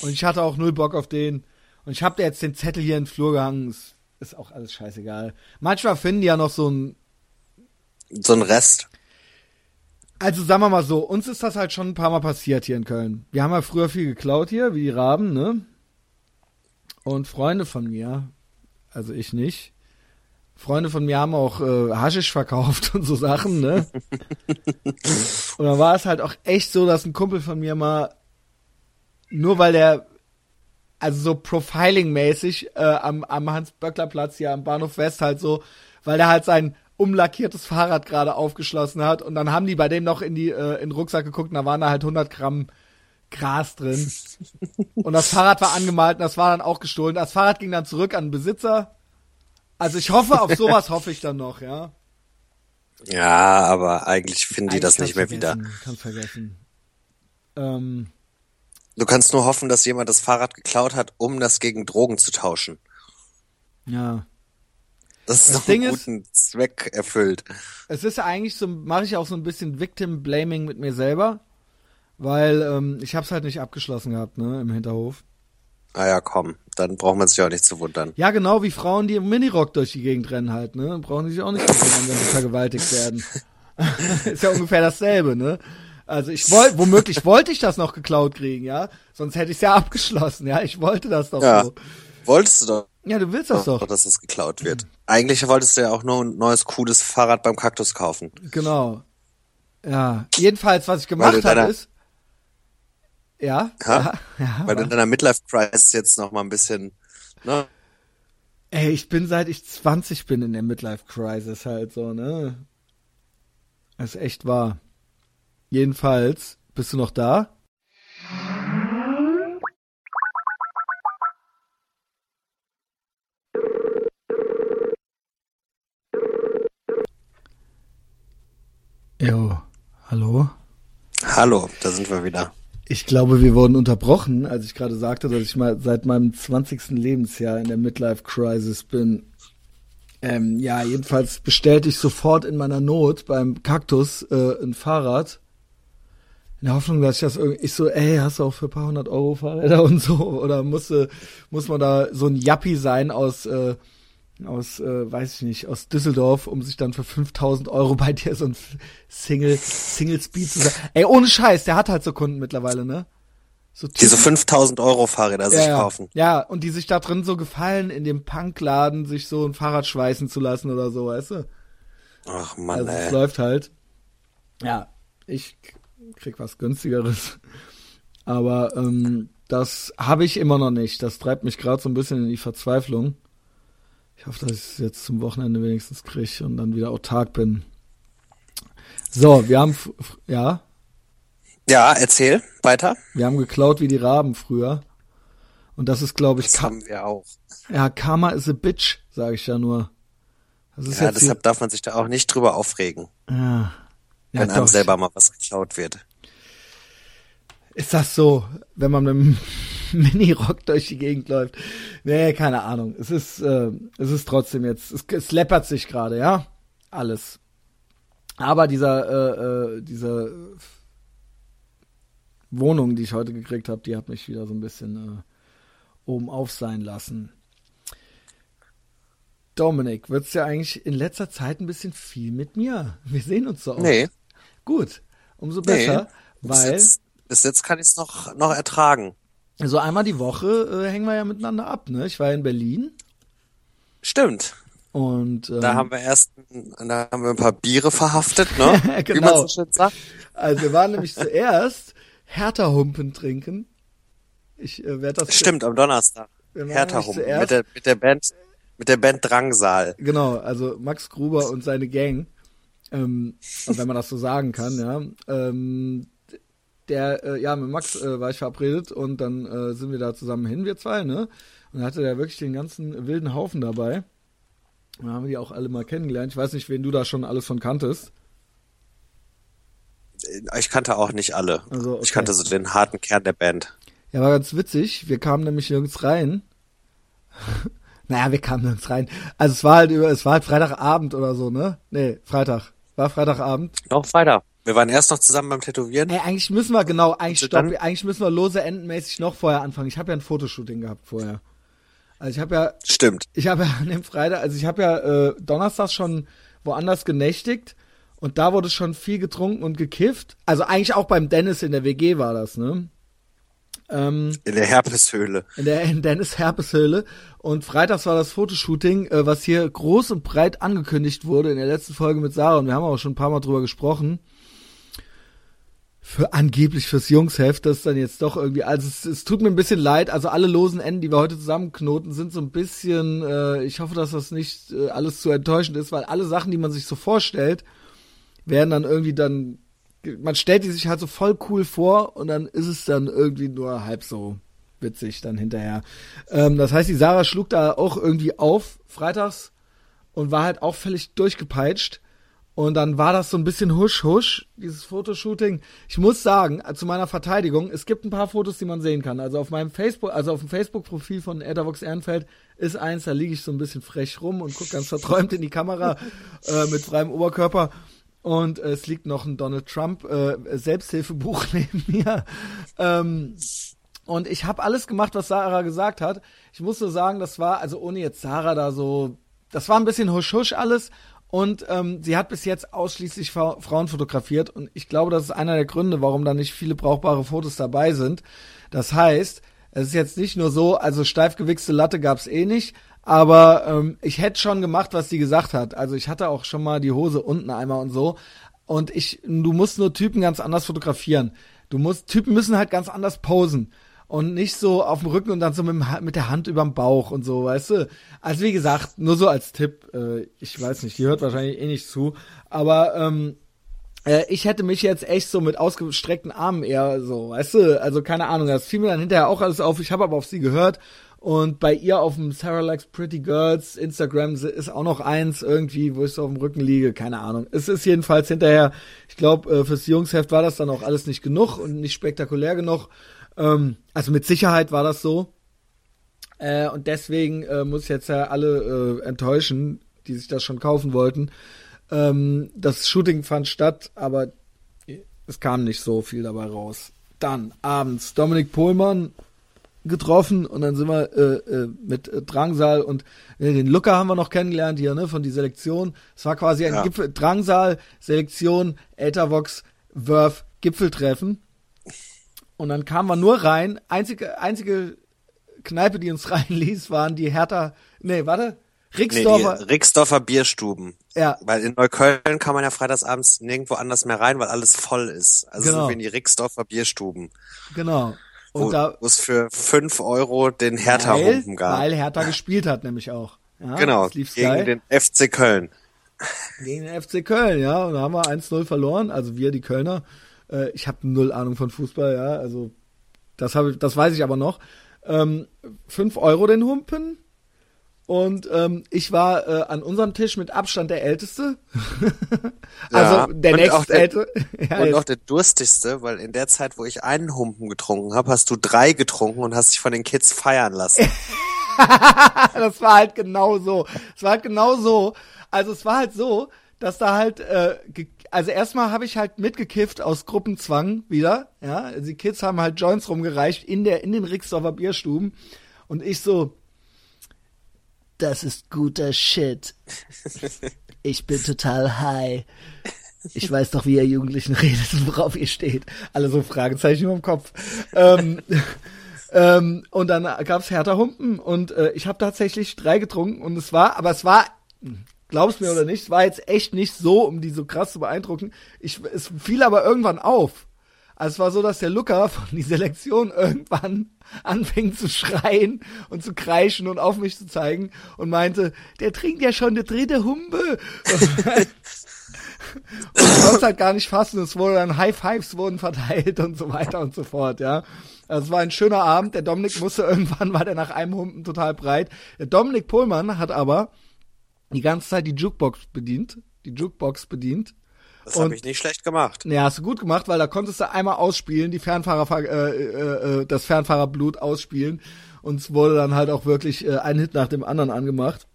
Und ich hatte auch null Bock auf den. Und ich habe da jetzt den Zettel hier in den Flur gehangen. Ist, ist auch alles scheißegal. Manchmal finden die ja noch so ein. So ein Rest. Also sagen wir mal so, uns ist das halt schon ein paar Mal passiert hier in Köln. Wir haben ja früher viel geklaut hier, wie die Raben, ne? Und Freunde von mir, also ich nicht. Freunde von mir haben auch äh, Haschisch verkauft und so Sachen, ne? und dann war es halt auch echt so, dass ein Kumpel von mir mal, nur weil der, also so Profiling-mäßig äh, am, am Hans-Böckler-Platz hier am Bahnhof West halt so, weil der halt sein umlackiertes Fahrrad gerade aufgeschlossen hat und dann haben die bei dem noch in die äh, in den Rucksack geguckt und da waren da halt 100 Gramm Gras drin und das Fahrrad war angemalt und das war dann auch gestohlen. Das Fahrrad ging dann zurück an den Besitzer. Also ich hoffe, auf sowas hoffe ich dann noch, ja. Ja, aber eigentlich finden die das nicht mehr wieder. Kannst vergessen. Ähm, Du kannst nur hoffen, dass jemand das Fahrrad geklaut hat, um das gegen Drogen zu tauschen. ja. Das ist Das noch Ding einen ist- guten Zweck erfüllt. Es ist ja eigentlich so, mache ich auch so ein bisschen Victim Blaming mit mir selber, weil ähm, ich hab's halt nicht abgeschlossen gehabt, ne, im Hinterhof. Ah ja, komm, dann braucht man sich auch nicht zu wundern. Ja, genau wie Frauen, die im Minirock durch die Gegend rennen halt, ne, brauchen die sich auch nicht zu wundern, wenn sie vergewaltigt werden. ist ja ungefähr dasselbe, ne? Also ich wollte, womöglich wollte ich das noch geklaut kriegen, ja, sonst hätte ich's ja abgeschlossen, ja, ich wollte das doch Ja. so. Wolltest du doch, Ja, du willst das doch. dass es geklaut wird. Eigentlich wolltest du ja auch nur ein neues, cooles Fahrrad beim Kaktus kaufen. Genau. Ja, jedenfalls, was ich gemacht habe, ist. Ja, ja, ja. Weil du in deiner Midlife-Crisis jetzt noch mal ein bisschen, ne? Ey, ich bin seit ich 20 bin in der Midlife Crisis halt so, ne? Das ist echt wahr. Jedenfalls, bist du noch da? Jo, hallo? Hallo, da sind wir wieder. Ich glaube, wir wurden unterbrochen, als ich gerade sagte, dass ich mal seit meinem 20. Lebensjahr in der Midlife Crisis bin. Ähm, ja, jedenfalls bestellte ich sofort in meiner Not beim Kaktus äh, ein Fahrrad. In der Hoffnung, dass ich das irgendwie, ich so, ey, hast du auch für ein paar hundert Euro Fahrräder und so? Oder muss, äh, muss man da so ein Yappi sein aus, äh, aus, äh, weiß ich nicht, aus Düsseldorf, um sich dann für 5000 Euro bei dir so ein Single, Single Speed zu sagen. Ey, ohne Scheiß, der hat halt so Kunden mittlerweile, ne? So Diese Typen- 5000 Euro Fahrräder sich ja, ja. kaufen. Ja, und die sich da drin so gefallen, in dem Punkladen sich so ein Fahrrad schweißen zu lassen oder so, weißt du? Ach man, Also es ey. läuft halt. Ja, ich krieg was günstigeres. Aber ähm, das habe ich immer noch nicht. Das treibt mich gerade so ein bisschen in die Verzweiflung. Ich hoffe, dass ich es jetzt zum Wochenende wenigstens kriege und dann wieder autark bin. So, wir haben ja, Ja, erzähl weiter. wir haben geklaut wie die Raben früher. Und das ist, glaube ich, Das haben wir auch. ja, Karma is a bitch, sage ich ja nur. Ja, deshalb darf man sich da auch nicht drüber aufregen, ja, ja, wenn einem doch. selber mal was geklaut wird. Ist das so, wenn man mit einem Mini-Rock durch die Gegend läuft? Nee, keine Ahnung. Es ist, äh, es ist trotzdem jetzt, es, es läppert sich gerade, ja? Alles. Aber dieser, äh, äh, diese Wohnung, die ich heute gekriegt habe, die hat mich wieder so ein bisschen äh, oben auf sein lassen. Dominik, wird's ja eigentlich in letzter Zeit ein bisschen viel mit mir. Wir sehen uns so oft. Nee, Gut, umso nee. besser, Bis weil jetzt, bis jetzt kann ich es noch, noch ertragen. So einmal die Woche äh, hängen wir ja miteinander ab. Ne? Ich war ja in Berlin Stimmt. und ähm, Da haben wir erst, da haben wir ein paar Biere verhaftet, ne? Wie Genau. man so schön sagt. also wir waren nämlich zuerst Hertha-Humpen trinken. Ich äh, werde das Stimmt, am Donnerstag. Nämlich rum. zuerst- Mit der, mit der Band, mit der Band Drangsal. Genau, also Max Gruber und seine Gang, ähm, wenn man das so sagen kann, ja. Ähm, der, äh, ja, mit Max äh, war ich verabredet und dann äh, sind wir da zusammen hin, wir zwei, ne? Und dann hatte der wirklich den ganzen wilden Haufen dabei. Da haben wir die auch alle mal kennengelernt. Ich weiß nicht, wen du da schon alles von kanntest. Ich kannte auch nicht alle. Also, okay. Ich kannte so den harten Kern der Band. Ja, war ganz witzig. Wir kamen nämlich nirgends rein. naja, wir kamen nirgends rein. Also es war halt über, es war halt Freitagabend oder so, ne? Nee, Freitag. War Freitagabend. Noch weiter. Wir waren erst noch zusammen beim Tätowieren. Ey, eigentlich müssen wir, genau, eigentlich stopp, eigentlich müssen wir lose endenmäßig noch vorher anfangen. Ich habe ja ein Fotoshooting gehabt vorher. Also ich habe ja, Stimmt. ich habe ja an dem Freitag, also ich habe ja äh, Donnerstag schon woanders genächtigt und da wurde schon viel getrunken und gekifft. Also eigentlich auch beim Dennis in der WG war das, ne? Ähm, In der Herpeshöhle. in der in Dennis Herpeshöhle und freitags war das Fotoshooting, äh, was hier groß und breit angekündigt wurde in der letzten Folge mit Sarah und wir haben auch schon ein paar Mal drüber gesprochen. Für angeblich fürs Jungsheft, das dann jetzt doch irgendwie, also es, es tut mir ein bisschen leid, also alle losen Enden, die wir heute zusammenknoten, sind so ein bisschen, äh, ich hoffe, dass das nicht äh, alles zu enttäuschend ist, weil alle Sachen, die man sich so vorstellt, werden dann irgendwie dann, man stellt die sich halt so voll cool vor und dann ist es dann irgendwie nur halb so witzig dann hinterher. Ähm, das heißt, die Sarah schlug da auch irgendwie auf freitags und war halt auch völlig durchgepeitscht. Und dann war das so ein bisschen husch husch, dieses Fotoshooting. Ich muss sagen, äh, zu meiner Verteidigung, es gibt ein paar Fotos, die man sehen kann. Also auf meinem Facebook, also auf dem Facebook-Profil von Ethervox Ehrenfeld ist eins, da liege ich so ein bisschen frech rum und gucke ganz verträumt in die Kamera äh, mit freiem Oberkörper. Und äh, es liegt noch ein Donald Trump äh, Selbsthilfebuch neben mir. Ähm, und ich habe alles gemacht, was Sarah gesagt hat. Ich muss nur sagen, das war, also ohne jetzt Sarah da so, das war ein bisschen husch-husch alles. Und ähm, sie hat bis jetzt ausschließlich Fra Frauen fotografiert. Und ich glaube, das ist einer der Gründe, warum da nicht viele brauchbare Fotos dabei sind. Das heißt, es ist jetzt nicht nur so, also steif gewichste Latte gab's eh nicht. Aber ähm, ich hätte schon gemacht, was sie gesagt hat. Also ich hatte auch schon mal die Hose unten einmal und so. Und ich, du musst nur Typen ganz anders fotografieren. Du musst, Typen müssen halt ganz anders posen und nicht so auf dem Rücken und dann so mit, mit der Hand überm Bauch und so, weißt du? Also wie gesagt, nur so als Tipp, äh, ich weiß nicht, die hört wahrscheinlich eh nicht zu, aber ähm, äh, ich hätte mich jetzt echt so mit ausgestreckten Armen eher so, weißt du? Also keine Ahnung, das fiel mir dann hinterher auch alles auf, ich habe aber auf sie gehört und bei ihr auf dem Sarah Likes Pretty Girls Instagram ist auch noch eins irgendwie, wo ich so auf dem Rücken liege. Keine Ahnung. Es ist jedenfalls hinterher, ich glaube, äh, fürs Jungsheft war das dann auch alles nicht genug und nicht spektakulär genug. Ähm, also mit Sicherheit war das so. Äh, und deswegen äh, muss ich jetzt ja alle äh, enttäuschen, die sich das schon kaufen wollten. Ähm, das Shooting fand statt, aber es kam nicht so viel dabei raus. Dann abends Dominik Pohlmann getroffen und dann sind wir äh, äh, mit äh, Drangsal und äh, den Luca haben wir noch kennengelernt hier, ne, von die Selektion. Es war quasi ein Ja. Gipfel, Drangsal, Selektion, Ethervox, Wurf, Gipfeltreffen. Und dann kamen wir nur rein. Einzige, einzige Kneipe, die uns reinließ, waren die Hertha, nee, warte, Nee, Rixdorfer, die Rixdorfer Bierstuben. ja, Weil in Neukölln kann man ja freitagsabends nirgendwo anders mehr rein, weil alles voll ist. Also Genau. sind wir in die Rixdorfer Bierstuben, genau. wo, Und da, wo es für fünf Euro den weil, Hertha-Humpen gab. weil Hertha gespielt hat, nämlich auch. Ja, genau, gegen geil. den FC Köln. Gegen den FC Köln, ja. Und da haben wir 1-0 verloren. Also wir, die Kölner. Äh, ich habe null Ahnung von Fußball, ja. Also das habe ich, das weiß ich aber noch. Ähm, 5 Euro den Humpen. Und ähm, ich war äh, an unserem Tisch mit Abstand der Älteste. also Ja, der nächstälteste. ja, Und jetzt- auch der durstigste, weil in der Zeit, wo ich einen Humpen getrunken habe, hast du drei getrunken und hast dich von den Kids feiern lassen. das war halt genau so. Es war halt genau so. Also es war halt so, dass da halt, äh, also erstmal habe ich halt mitgekifft aus Gruppenzwang wieder. Ja, die Kids haben halt Joints rumgereicht in der in den Rixdorfer Bierstuben und ich so, das ist guter Shit. Ich bin total high. Ich weiß doch, wie ihr Jugendlichen redet und worauf ihr steht. Alle so Fragezeichen im Kopf. Ähm, ähm, und dann gab's Hertha Humpen und äh, ich habe tatsächlich drei getrunken und es war, aber es war, glaubst mir oder nicht, es war jetzt echt nicht so, um die so krass zu beeindrucken. Ich, es fiel aber irgendwann auf. Also es war so, dass der Luca von die Selektion irgendwann anfing zu schreien und zu kreischen und auf mich zu zeigen und meinte, der trinkt ja schon eine dritte Humpe. Und ich konnte halt gar nicht fassen. Es wurde dann High Fives wurden verteilt und so weiter und so fort, ja. Also es war ein schöner Abend. Der Dominik musste irgendwann, war der nach einem Humpen total breit. Der Dominik Pohlmann hat aber die ganze Zeit die Jukebox bedient. Die Jukebox bedient. Das habe ich nicht schlecht gemacht. Ja, hast du gut gemacht, weil da konntest du einmal ausspielen, die Fernfahrer, äh, äh, äh, das Fernfahrerblut ausspielen. Und es wurde dann halt auch wirklich äh, ein Hit nach dem anderen angemacht.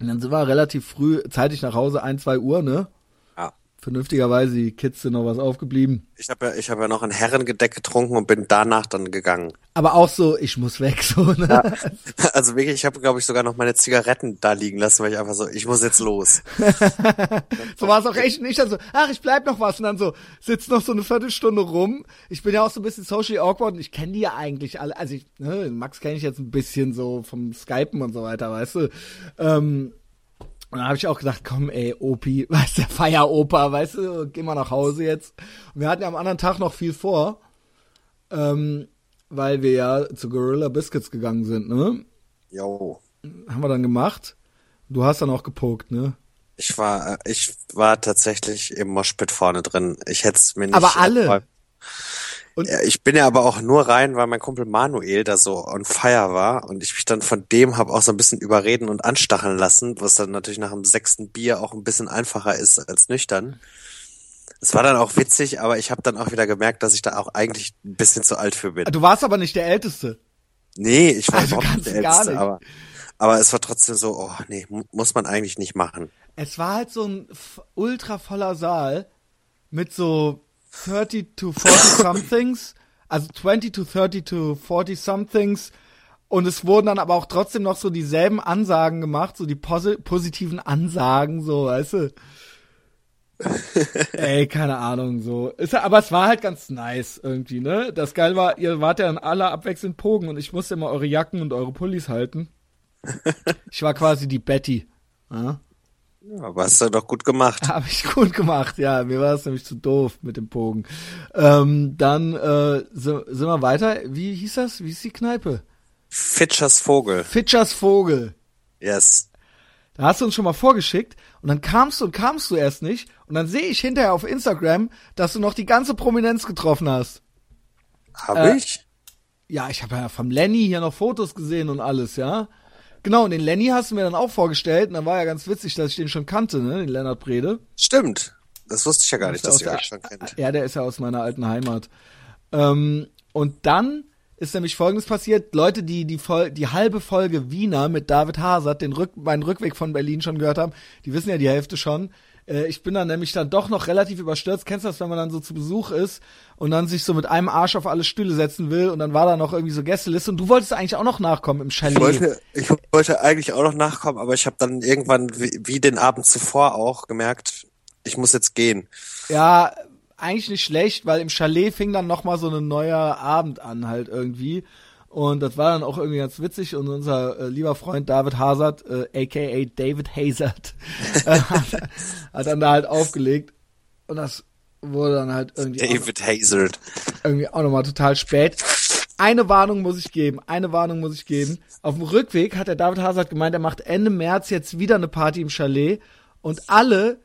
Und dann sind wir relativ früh, zeitig nach Hause, ein, zwei Uhr, ne? Ja. Vernünftigerweise, die Kids sind noch was aufgeblieben. Ich habe ja, ich habe ja noch ein Herrengedeck getrunken und bin danach dann gegangen. Aber auch so, ich muss weg, so, ne? Also wirklich, ich habe, glaube ich, sogar noch meine Zigaretten da liegen lassen, weil ich einfach so, ich muss jetzt los. So war es auch echt nicht. Also, ach, ich bleib noch was. Und dann so, sitzt noch so eine Viertelstunde rum. Ich bin ja auch so ein bisschen socially awkward und ich kenne die ja eigentlich alle. Also ich, ne, Max kenne ich jetzt ein bisschen so vom Skypen und so weiter, weißt du. Ähm, und dann habe ich auch gedacht, komm, ey, Opi, weißt du, der Feieroper, weißt du, geh mal nach Hause jetzt. Und wir hatten ja am anderen Tag noch viel vor, ähm, weil wir ja zu Gorilla Biscuits gegangen sind, ne? Jo. Haben wir dann gemacht. Du hast dann auch gepokt, ne? Ich war, äh, ich war tatsächlich im Moshpit vorne drin. Ich hätte es mir nicht. Aber alle? Und Ja, ich bin ja aber auch nur rein, weil mein Kumpel Manuel da so on fire war und ich mich dann von dem habe auch so ein bisschen überreden und anstacheln lassen, was dann natürlich nach dem sechsten Bier auch ein bisschen einfacher ist als nüchtern. Es war dann auch witzig, aber ich habe dann auch wieder gemerkt, dass ich da auch eigentlich ein bisschen zu alt für bin. du warst aber nicht der Älteste. Nee, ich war Also überhaupt nicht der gar Älteste, nicht. aber, aber es war trotzdem so, oh nee, mu- muss man eigentlich nicht machen. Es war halt so ein ultra voller Saal mit so 30 to 40 somethings, also 20 to 30 to 40 somethings. Und es wurden dann aber auch trotzdem noch so dieselben Ansagen gemacht, so die posi positiven Ansagen, so, weißt du. Ey, keine Ahnung, so. Ist, aber es war halt ganz nice irgendwie, ne? Das geil war, ihr wart ja dann alle abwechselnd Pogen und ich musste immer eure Jacken und eure Pullis halten. Ich war quasi die Betty. Ja? Ja, aber hast du doch gut gemacht. Habe ich gut gemacht, ja. Mir war es nämlich zu doof mit dem Bogen. Ähm, dann äh, so, sind wir weiter. Wie hieß das? Wie ist die Kneipe? Fitchers Vogel. Fitchers Vogel. Yes. Da hast du uns schon mal vorgeschickt und dann kamst du und kamst du erst nicht. Und dann sehe ich hinterher auf Instagram, dass du noch die ganze Prominenz getroffen hast. Hab Äh, ich? Ja, ich habe ja vom Lenny hier noch Fotos gesehen und alles, ja. Genau, und den Lenny hast du mir dann auch vorgestellt und dann war ja ganz witzig, dass ich den schon kannte, ne, den Lennart Brede. Stimmt. Das wusste ich ja gar nicht, dass ihr euch schon kennt. Ja, der ist ja aus meiner alten Heimat. Ähm, und dann ist nämlich Folgendes passiert. Leute, die die, Fol die halbe Folge Wiener mit David Hazard, den Rück meinen Rückweg von Berlin schon gehört haben, die wissen ja die Hälfte schon. Äh, ich bin dann nämlich dann doch noch relativ überstürzt. Kennst du das, wenn man dann so zu Besuch ist und dann sich so mit einem Arsch auf alle Stühle setzen will und dann war da noch irgendwie so Gästeliste und du wolltest eigentlich auch noch nachkommen im Chalet. Ich wollte, ich wollte eigentlich auch noch nachkommen, aber ich habe dann irgendwann, wie, wie den Abend zuvor auch, gemerkt, ich muss jetzt gehen. Ja, eigentlich nicht schlecht, weil im Chalet fing dann noch mal so ein neuer Abend an halt irgendwie. Und das war dann auch irgendwie ganz witzig und unser äh, lieber Freund David Hazard, äh, aka David Hazard, äh, hat, hat dann da halt aufgelegt und das wurde dann halt irgendwie auch, David Hazard. irgendwie auch nochmal total spät. Eine Warnung muss ich geben, eine Warnung muss ich geben. Auf dem Rückweg hat der David Hazard gemeint, er macht Ende März jetzt wieder eine Party im Chalet und alle,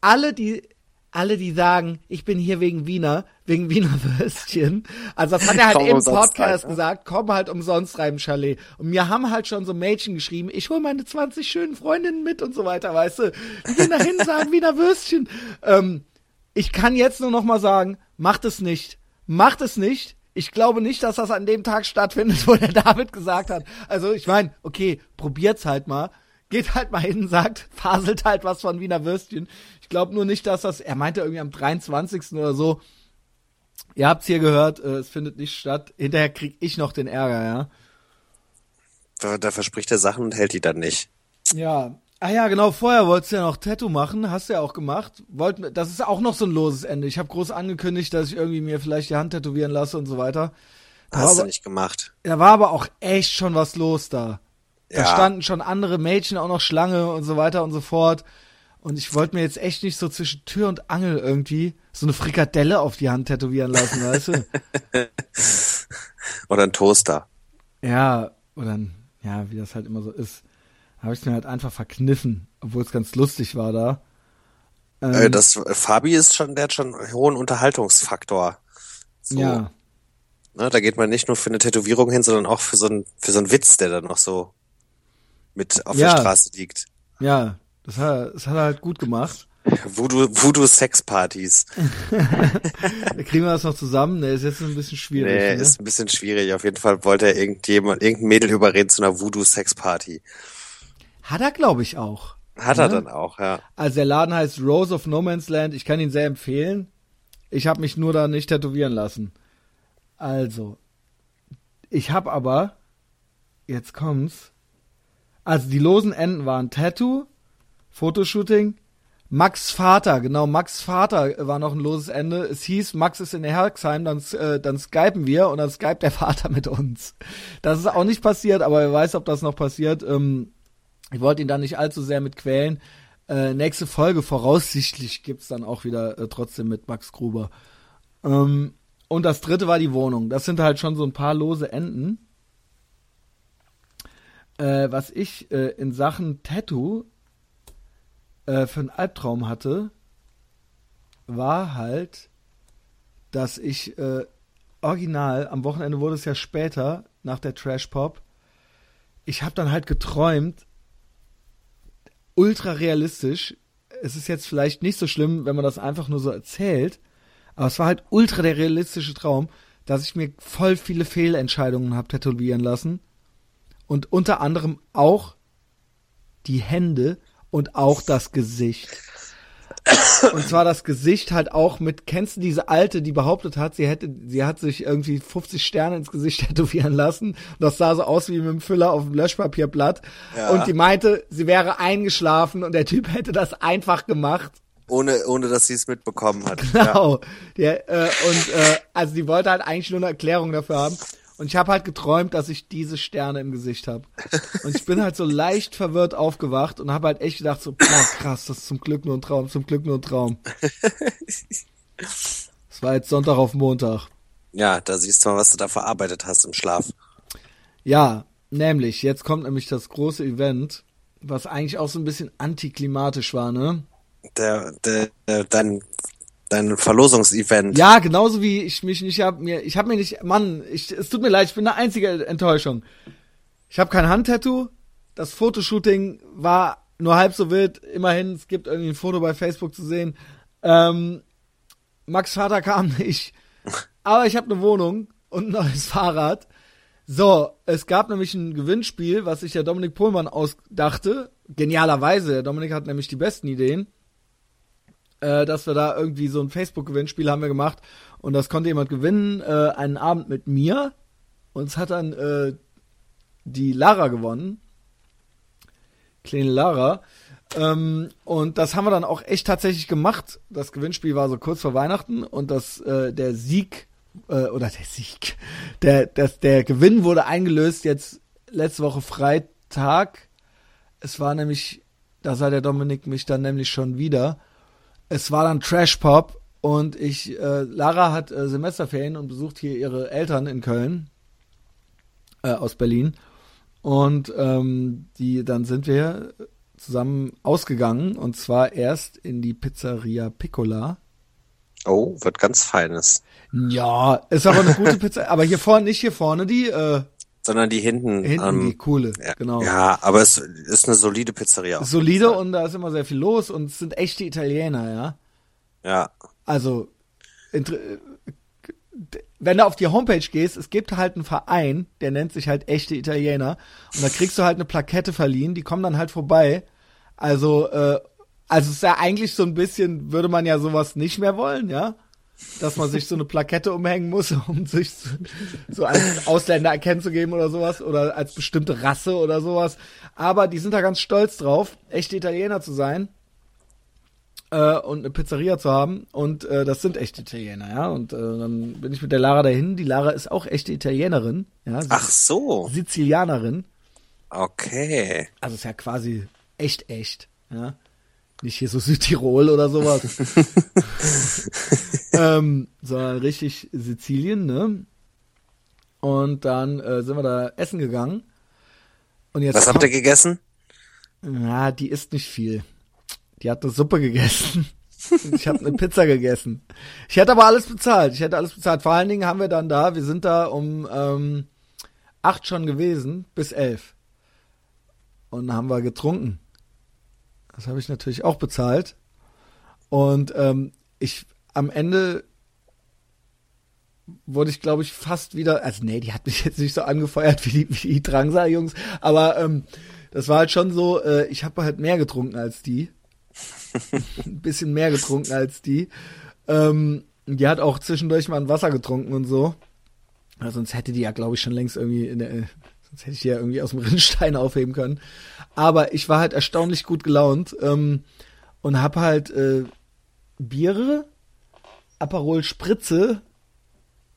alle die, alle die sagen, ich bin hier wegen Wiener, wegen Wiener Würstchen. Also das hat er halt Komm im Podcast rein, ne? gesagt, komm halt umsonst rein im Chalet. Und mir haben halt schon so Mädchen geschrieben, ich hol meine 20 schönen Freundinnen mit und so weiter, weißt du. Die gehen dahin, sagen Wiener Würstchen. Ähm, ich kann jetzt nur noch mal sagen, macht es nicht. Macht es nicht. Ich glaube nicht, dass das an dem Tag stattfindet, wo der David gesagt hat. Also ich meine, okay, probiert's halt mal. Geht halt mal hin, sagt, faselt halt was von Wiener Würstchen. Ich glaube nur nicht, dass das, er meinte irgendwie am 23. oder so. Ihr habt's hier gehört, äh, es findet nicht statt. Hinterher krieg ich noch den Ärger, ja. Da, da verspricht er Sachen und hält die dann nicht. Ja. Ah ja, genau, vorher wolltest du ja noch Tattoo machen, hast du ja auch gemacht. Wollt, das ist auch noch so ein loses Ende. Ich habe groß angekündigt, dass ich irgendwie mir vielleicht die Hand tätowieren lasse und so weiter. Da Hast du aber, nicht gemacht. da war aber auch echt schon was los da. Da Ja. standen schon andere Mädchen auch noch Schlange und so weiter und so fort. Und ich wollte mir jetzt echt nicht so zwischen Tür und Angel irgendwie so eine Frikadelle auf die Hand tätowieren lassen, weißt du? Oder ein Toaster. Ja, oder ja, wie das halt immer so ist. Habe ich mir halt einfach verkniffen, obwohl es ganz lustig war da. Ähm, Äh, das Fabi ist schon, der hat schon einen hohen Unterhaltungsfaktor. So, ja, Ne, da geht man nicht nur für eine Tätowierung hin, sondern auch für so einen, für so einen Witz, der dann noch so mit auf Ja. der Straße liegt. ja, das hat, das hat er halt gut gemacht. Voodoo, Voodoo Sexpartys. Kriegen wir das noch zusammen. Ne, ist jetzt ein bisschen schwierig. Nee, ne? ist ein bisschen schwierig. Auf jeden Fall wollte er irgendjemand, irgendein Mädel überreden zu einer Voodoo Sexparty. Hat er, glaube ich, auch. Hat Ja. er dann auch, ja. Also der Laden heißt Rose of No Man's Land. Ich kann ihn sehr empfehlen. Ich habe mich nur da nicht tätowieren lassen. Also, ich habe aber, jetzt kommt's. Also die losen Enden waren Tattoo, Fotoshooting, Max Vater, genau, Max Vater war noch ein loses Ende. Es hieß, Max ist in Herxheim, dann, äh, dann skypen wir und dann skypt der Vater mit uns. Das ist auch nicht passiert, aber wer weiß, ob das noch passiert. Ähm, ich wollte ihn dann nicht allzu sehr mit quälen. Äh, nächste Folge voraussichtlich gibt's dann auch wieder äh, trotzdem mit Max Gruber. Ähm, und das dritte war die Wohnung. Das sind halt schon so ein paar lose Enden. Äh, was ich äh, in Sachen Tattoo äh, für einen Albtraum hatte, war halt, dass ich äh, original, am Wochenende wurde es ja später, nach der Trash Pop. Ich habe dann halt geträumt, ultra realistisch. Es ist jetzt vielleicht nicht so schlimm, wenn man das einfach nur so erzählt, aber es war halt ultra der realistische Traum, dass ich mir voll viele Fehlentscheidungen habe tätowieren lassen und unter anderem auch die Hände und auch das Gesicht. Und zwar das Gesicht halt auch mit, kennst du diese alte, die behauptet hat, sie hätte, sie hat sich irgendwie 50 Sterne ins Gesicht tätowieren lassen. Und das sah so aus wie mit dem Füller auf dem Löschpapierblatt. Ja. Und die meinte, sie wäre eingeschlafen und der Typ hätte das einfach gemacht. Ohne, ohne dass sie es mitbekommen hat. Genau. Ja. Der, äh, und äh, also die wollte halt eigentlich nur eine Erklärung dafür haben. Und ich habe halt geträumt, dass ich diese Sterne im Gesicht habe. Und ich bin halt so leicht verwirrt aufgewacht und habe halt echt gedacht so, boah, krass, das ist zum Glück nur ein Traum, zum Glück nur ein Traum. Es war jetzt Sonntag auf Montag. Ja, da siehst du mal, was du da verarbeitet hast im Schlaf. Ja, nämlich, jetzt kommt nämlich das große Event, was eigentlich auch so ein bisschen antiklimatisch war, ne? Der, der, der dein dein Verlosungsevent. Ja, genauso wie ich mich nicht hab mir, ich habe mir nicht, Mann, ich, es tut mir leid, ich bin eine einzige Enttäuschung. Ich habe kein Handtattoo. Das Fotoshooting war nur halb so wild. Immerhin, es gibt irgendwie ein Foto bei Facebook zu sehen. Ähm, Max Vater kam nicht. Aber ich habe eine Wohnung und ein neues Fahrrad. So, es gab nämlich ein Gewinnspiel, was sich der Dominik Pohlmann ausdachte. Genialerweise. Der Dominik hat nämlich die besten Ideen äh, dass wir da irgendwie so ein Facebook-Gewinnspiel haben wir gemacht und das konnte jemand gewinnen, äh, einen Abend mit mir und es hat dann äh, die Lara gewonnen. Kleine Lara. Ähm, und das haben wir dann auch echt tatsächlich gemacht. Das Gewinnspiel war so kurz vor Weihnachten und das, äh, der Sieg, äh, oder der Sieg, der, das, der Gewinn wurde eingelöst jetzt letzte Woche Freitag. Es war nämlich, da sah der Dominik mich dann nämlich schon wieder es war dann Trash Pop und ich, äh, Lara hat äh, Semesterferien und besucht hier ihre Eltern in Köln äh, aus Berlin. Und ähm, die, dann sind wir zusammen ausgegangen und zwar erst in die Pizzeria Piccola. Oh, wird ganz feines. Ja, ist aber eine gute Pizza. Aber hier vorne, nicht hier vorne die, äh, sondern die hinten. Hinten ähm, die coole, ja, genau. Ja, aber es ist eine solide Pizzeria. Solide und da ist immer sehr viel los und es sind echte Italiener, ja. Ja. Also, wenn du auf die Homepage gehst, es gibt halt einen Verein, der nennt sich halt echte Italiener und da kriegst du halt eine Plakette verliehen, die kommen dann halt vorbei. Also, äh, also es ist ja eigentlich so ein bisschen, würde man ja sowas nicht mehr wollen, ja dass man sich so eine Plakette umhängen muss, um sich so als Ausländer erkennen zu geben oder sowas oder als bestimmte Rasse oder sowas. Aber die sind da ganz stolz drauf, echte Italiener zu sein äh, und eine Pizzeria zu haben. Und äh, das sind echte Italiener, ja. Und äh, dann bin ich mit der Lara dahin. Die Lara ist auch echte Italienerin, ja. Ach so. Sizilianerin. Okay. Also ist ja quasi echt echt, ja. Nicht hier so Südtirol oder sowas. ähm, sondern richtig Sizilien, ne? Und dann äh, sind wir da essen gegangen. Und jetzt Was habt ihr gegessen? Ja, die isst nicht viel. Die hat eine Suppe gegessen. ich habe eine Pizza gegessen. Ich hätte aber alles bezahlt. Ich hätte alles bezahlt. Vor allen Dingen haben wir dann da, wir sind da um ähm, acht schon gewesen, bis elf. Und haben wir getrunken. Das habe ich natürlich auch bezahlt. Und ähm, ich am Ende wurde ich, glaube ich, fast wieder, also nee, die hat mich jetzt nicht so angefeuert wie die, wie die Drangsal-Jungs, aber ähm, das war halt schon so, äh, ich habe halt mehr getrunken als die. ein bisschen mehr getrunken als die. Ähm, die hat auch zwischendurch mal ein Wasser getrunken und so. Sonst hätte die ja, glaube ich, schon längst irgendwie in der, sonst hätte ich die ja irgendwie aus dem Rinnstein aufheben können. Aber ich war halt erstaunlich gut gelaunt ähm, und hab halt äh, Biere, Aperol Spritze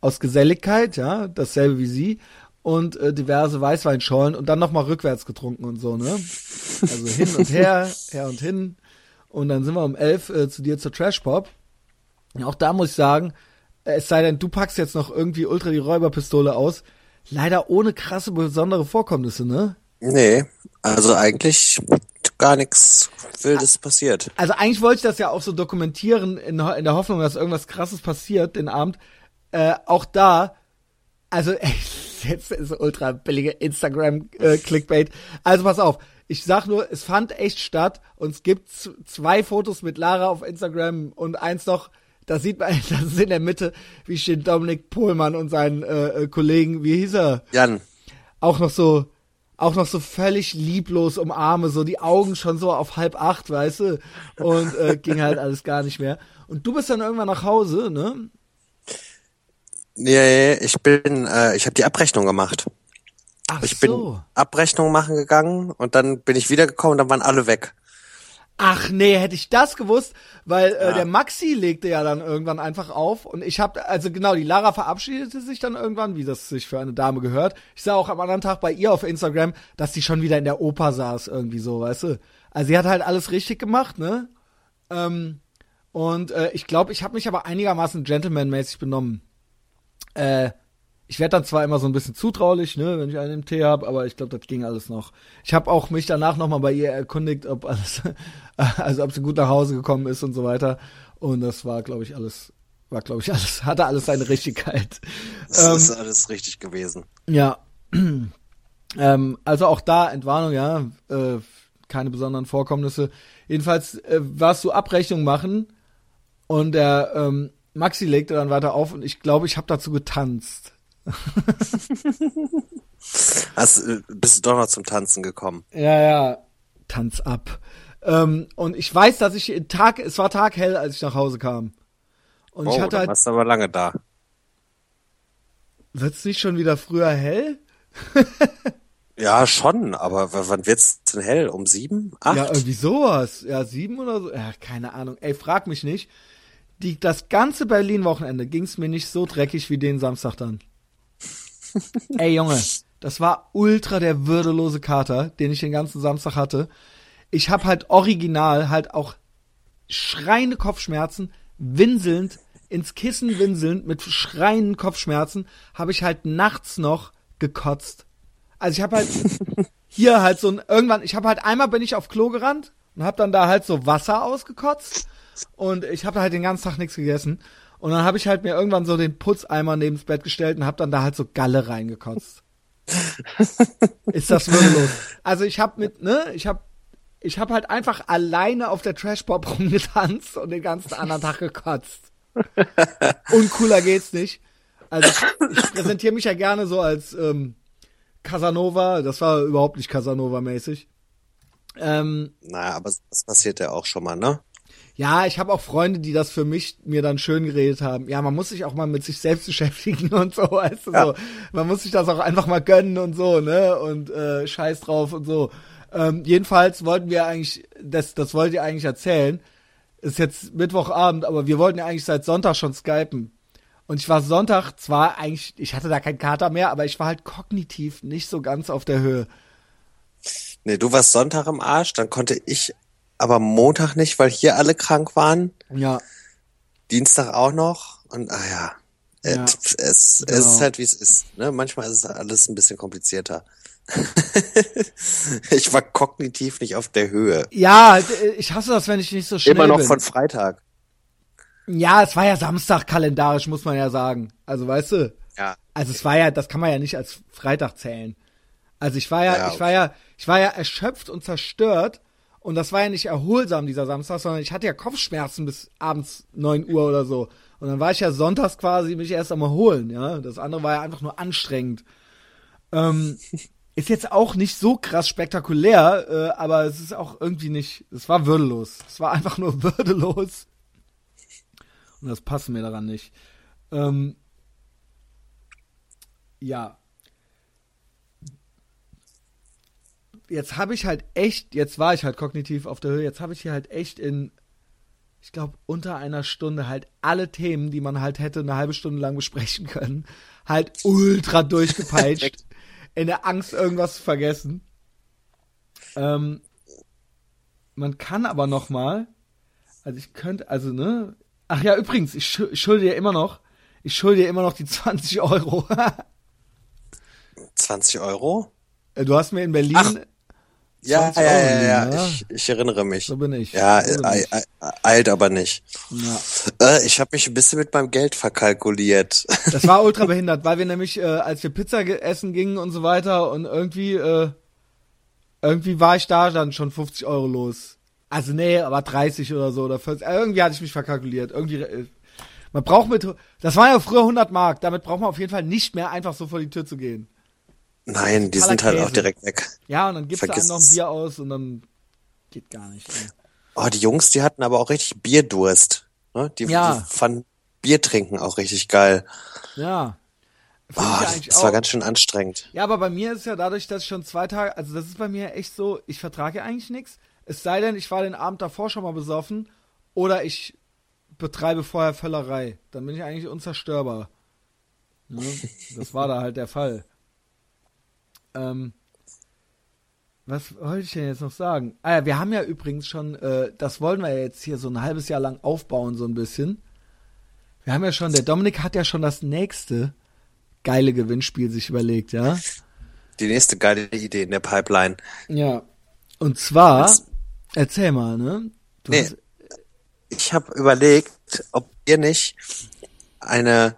aus Geselligkeit, ja, dasselbe wie sie und äh, diverse Weißweinschollen und dann nochmal rückwärts getrunken und so, ne? Also hin und her, her und hin. Und dann sind wir um elf äh, zu dir zur Trash Pop. Auch da muss ich sagen, es sei denn, du packst jetzt noch irgendwie ultra die Räuberpistole aus. Leider ohne krasse besondere Vorkommnisse, ne? Nee, also eigentlich gar nichts Wildes passiert. Also eigentlich wollte ich das ja auch so dokumentieren in, in der Hoffnung, dass irgendwas Krasses passiert den Abend. äh, auch da, also jetzt ist ultra billige Instagram-Clickbait. also pass auf, ich sag nur, es fand echt statt und es gibt zwei Fotos mit Lara auf Instagram und eins noch, da sieht man, das ist in der Mitte, wie steht Dominik Pohlmann und seinen äh, äh, Kollegen, wie hieß er? Jan. Auch noch so, auch noch so völlig lieblos umarme, so die Augen schon so auf halb acht, weißt du? Und äh, ging halt alles gar nicht mehr. Und du bist dann irgendwann nach Hause, ne? Nee, ich bin, äh, ich habe die Abrechnung gemacht. Ach ich bin so. Abrechnung machen gegangen und dann bin ich wiedergekommen und dann waren alle weg. Ach nee, hätte ich das gewusst, weil äh, Ja. der Maxi legte ja dann irgendwann einfach auf und ich habe also genau, die Lara verabschiedete sich dann irgendwann, wie das sich für eine Dame gehört. Ich sah auch am anderen Tag bei ihr auf Instagram, dass sie schon wieder in der Oper saß irgendwie so, weißt du. Also sie hat halt alles richtig gemacht, ne? Ähm, und äh, ich glaube, ich habe mich aber einigermaßen gentlemanmäßig benommen. Äh, ich werde dann zwar immer so ein bisschen zutraulich, ne, wenn ich einen im Tee habe, aber ich glaube, das ging alles noch. Ich habe auch mich danach nochmal bei ihr erkundigt, ob alles, also ob sie gut nach Hause gekommen ist und so weiter. Und das war, glaube ich, alles, war, glaube ich, alles, hatte alles seine Richtigkeit. Das Ähm, ist alles richtig gewesen. Ja. ähm, also auch da Entwarnung, ja, äh, keine besonderen Vorkommnisse. Jedenfalls äh, warst du Abrechnung machen und der ähm, Maxi legte dann weiter auf und ich glaube, ich habe dazu getanzt. Äh, bist du doch noch zum Tanzen gekommen? Ja, ja, Tanz ab. Ähm, und ich weiß, dass ich Tag, es war taghell, als ich nach Hause kam. Und oh, ich hatte halt, warst du aber lange da. wird's nicht schon wieder früher hell? Ja, schon, aber wann wird's denn hell? Um sieben? Acht? Ja, irgendwie sowas. Ja, sieben oder so. Ja, keine Ahnung. Ey, frag mich nicht. Die, das ganze Berlin-Wochenende ging's mir nicht so dreckig wie den Samstag dann. Ey, Junge, das war ultra der würdelose Kater, den ich den ganzen Samstag hatte. Ich hab halt original halt auch schreiende Kopfschmerzen, winselnd, ins Kissen winselnd, mit schreienden Kopfschmerzen, habe ich halt nachts noch gekotzt. Also ich habe halt hier halt so ein irgendwann, ich habe halt einmal bin ich auf Klo gerannt und habe dann da halt so Wasser ausgekotzt und ich habe halt den ganzen Tag nichts gegessen und dann habe ich halt mir irgendwann so den Putzeimer neben das Bett gestellt und habe dann da halt so Galle reingekotzt. Ist das würdelos? Also ich habe mit ne, ich habe ich habe halt einfach alleine auf der Trashpop rumgetanzt und den ganzen anderen Tag gekotzt. Uncooler geht's nicht. Also ich, ich präsentiere mich ja gerne so als ähm, Casanova. Das war überhaupt nicht Casanova-mäßig. Ähm, Naja, aber das passiert ja auch schon mal, ne? Ja, ich habe auch Freunde, die das für mich mir dann schön geredet haben. Ja, man muss sich auch mal mit sich selbst beschäftigen und so, weißt du Ja. so. Man muss sich das auch einfach mal gönnen und so, ne? Und äh, scheiß drauf und so. Ähm, jedenfalls wollten wir eigentlich, das, das wollt ihr eigentlich erzählen. Ist jetzt Mittwochabend, aber wir wollten ja eigentlich seit Sonntag schon skypen. Und ich war Sonntag zwar eigentlich, ich hatte da keinen Kater mehr, aber ich war halt kognitiv nicht so ganz auf der Höhe. Nee, du warst Sonntag im Arsch, dann konnte ich aber Montag nicht, weil hier alle krank waren. Ja, Dienstag auch noch. Und ah ja, Ja. es, es, es Genau. ist halt wie es ist. Ne? Manchmal ist es alles ein bisschen komplizierter. ich war kognitiv nicht auf der Höhe. ja, ich hasse das, wenn ich nicht so schnell Immer noch bin. von Freitag. Ja, es war ja Samstag kalendarisch, muss man ja sagen. Also weißt du, Ja. also es war ja, das kann man ja nicht als Freitag zählen. Also ich war ja, Ja, ich war ja, ich war ja erschöpft und zerstört und das war ja nicht erholsam dieser Samstag, sondern ich hatte ja Kopfschmerzen bis abends neun Uhr oder so. Und dann war ich ja sonntags quasi mich erst am erholen, ja. Das andere war ja einfach nur anstrengend. Ähm, ist jetzt auch nicht so krass spektakulär, äh, aber es ist auch irgendwie nicht, es war würdelos. Es war einfach nur würdelos. Und das passt mir daran nicht. Ähm, ja. Jetzt habe ich halt echt, jetzt war ich halt kognitiv auf der Höhe, jetzt habe ich hier halt echt in, ich glaube, unter einer Stunde halt alle Themen, die man halt hätte eine halbe Stunde lang besprechen können, halt ultra durchgepeitscht. in der Angst, irgendwas zu vergessen. Ähm, man kann aber noch mal, also ich könnte, also ne, ach ja, übrigens, ich, schu- ich schulde dir immer noch, ich schulde dir immer noch die 20 Euro. 20 Euro? du hast mir in Berlin, Ach. Ja, 20 ja, ja, ja, ja. Ich, ich erinnere mich. So bin ich. Ja, So bin ich. eilt aber nicht. Ja. Äh, ich habe mich ein bisschen mit meinem Geld verkalkuliert. Das war ultra behindert, weil wir nämlich, äh, als wir Pizza essen gingen und so weiter und irgendwie, äh, irgendwie war ich da dann schon 50 Euro los. Also nee, aber 30 oder so oder 40. Äh, irgendwie hatte ich mich verkalkuliert. Irgendwie, äh, man braucht mit, das war ja früher 100 Mark. Damit braucht man auf jeden Fall nicht mehr einfach so vor die Tür zu gehen. Nein, die sind halt auch Käse. direkt weg. Ja, und dann gibst du Vergiss einem noch ein. Bier aus und dann geht gar nicht. Ey. Oh, die Jungs, die hatten aber auch richtig Bierdurst. Ne? Die, Ja. die fanden Bier trinken auch richtig geil. Ja. Oh, Find ja das, das war auch. ganz schön anstrengend. Ja, aber bei mir ist ja dadurch, dass ich schon zwei Tage, also das ist bei mir echt so, ich vertrage eigentlich nichts. Es sei denn, ich war den Abend davor schon mal besoffen oder ich betreibe vorher Völlerei. Dann bin ich eigentlich unzerstörbar. Ne? Das war da halt der Fall. Ähm, was wollte ich denn jetzt noch sagen? Ah ja, wir haben ja übrigens schon, äh, das wollen wir jetzt hier so ein halbes Jahr lang aufbauen, so ein bisschen. Wir haben ja schon, der Dominik hat ja schon das nächste geile Gewinnspiel sich überlegt, ja? Die nächste geile Idee in der Pipeline. Ja. Und zwar, Was? erzähl mal, ne? Du Nee. hast, Ich habe überlegt, ob wir nicht eine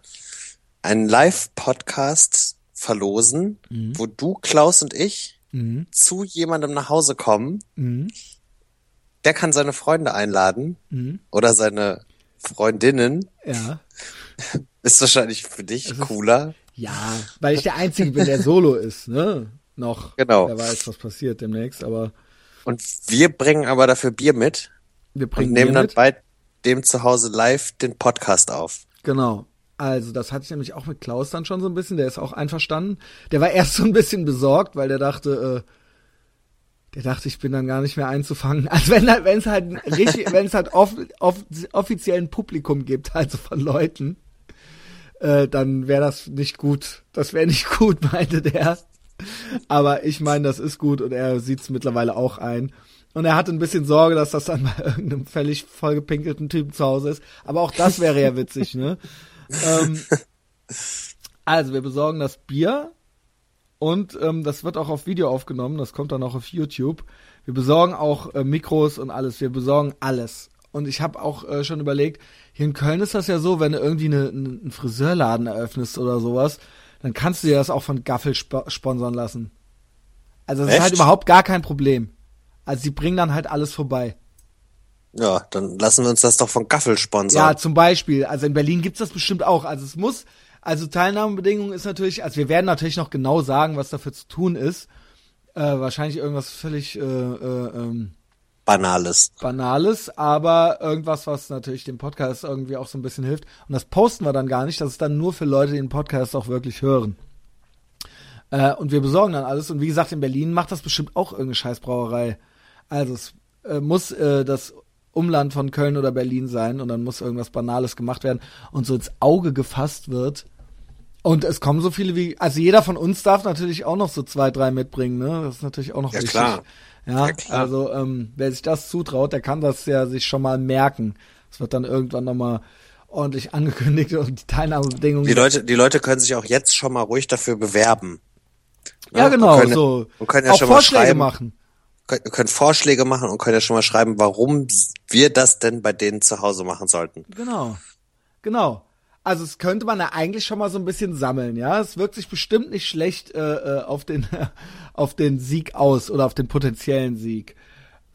einen Live-Podcast verlosen, wo du, Klaus und ich mhm, zu jemandem nach Hause kommen. mhm, Der kann seine Freunde einladen mhm, oder seine Freundinnen. ja. Ist wahrscheinlich für dich ist- cooler. Ja, weil ich der Einzige bin, der Solo ist, ne? Noch. Genau. Wer weiß, was passiert demnächst, aber Und wir bringen aber dafür Bier mit wir und bringen nehmen Bier dann mit. bei dem zu Hause live den Podcast auf. Genau. Also, das hatte ich nämlich auch mit Klaus dann schon so ein bisschen, der ist auch einverstanden. Der war erst so ein bisschen besorgt, weil der dachte, äh, der dachte, ich bin dann gar nicht mehr einzufangen. Also wenn halt, wenn es halt richtig, wenn es halt off, off, offiziellen Publikum gibt, also von Leuten, äh, dann wäre das nicht gut. Das wäre nicht gut, meinte der. Aber ich meine, das ist gut und er sieht es mittlerweile auch ein. Und er hatte ein bisschen Sorge, dass das dann bei irgendeinem völlig vollgepinkelten Typen zu Hause ist. Aber auch das wäre ja witzig, ne? ähm, also, wir besorgen das Bier und ähm, das wird auch auf Video aufgenommen. Das kommt dann auch auf YouTube. Wir besorgen auch äh, Mikros und alles. Wir besorgen alles. Und ich habe auch äh, schon überlegt, hier in Köln ist das ja so, wenn du irgendwie eine, eine, einen Friseurladen eröffnest oder sowas, dann kannst du dir das auch von Gaffel sp sponsern lassen. Also das ist Echt? halt überhaupt gar kein Problem. Also die bringen dann halt alles vorbei. Ja, dann lassen wir uns das doch von Gaffel sponsern. Ja, zum Beispiel. Also in Berlin gibt's das bestimmt auch. Also es muss, also Teilnahmebedingungen ist natürlich, also wir werden natürlich noch genau sagen, was dafür zu tun ist. Äh, wahrscheinlich irgendwas völlig äh, äh, ähm, Banales. Banales, aber irgendwas, was natürlich dem Podcast irgendwie auch so ein bisschen hilft. Und das posten wir dann gar nicht. Das ist dann nur für Leute, die den Podcast auch wirklich hören. Äh, und wir besorgen dann alles. Und wie gesagt, in Berlin macht das bestimmt auch irgendeine Scheißbrauerei. Also es äh, muss äh, das Umland von Köln oder Berlin sein und dann muss irgendwas Banales gemacht werden und so ins Auge gefasst wird. Und es kommen so viele wie, also jeder von uns darf natürlich auch noch so zwei, drei mitbringen, ne? Das ist natürlich auch noch Ja, wichtig. klar. Ja, Ja, klar. also ähm, wer sich das zutraut, der kann das ja sich schon mal merken. Es wird dann irgendwann nochmal ordentlich angekündigt und die Teilnahmebedingungen. Die Leute, die Leute können sich auch jetzt schon mal ruhig dafür bewerben. ja, Ne? genau, Und können, so. Und können ja auch schon mal Vorschläge schreiben, machen. Können, können Vorschläge machen und können ja schon mal schreiben, warum wir das denn bei denen zu Hause machen sollten. Genau. Genau. Also es könnte man ja eigentlich schon mal so ein bisschen sammeln, ja. Es wirkt sich bestimmt nicht schlecht äh, äh, auf den auf den Sieg aus oder auf den potenziellen Sieg.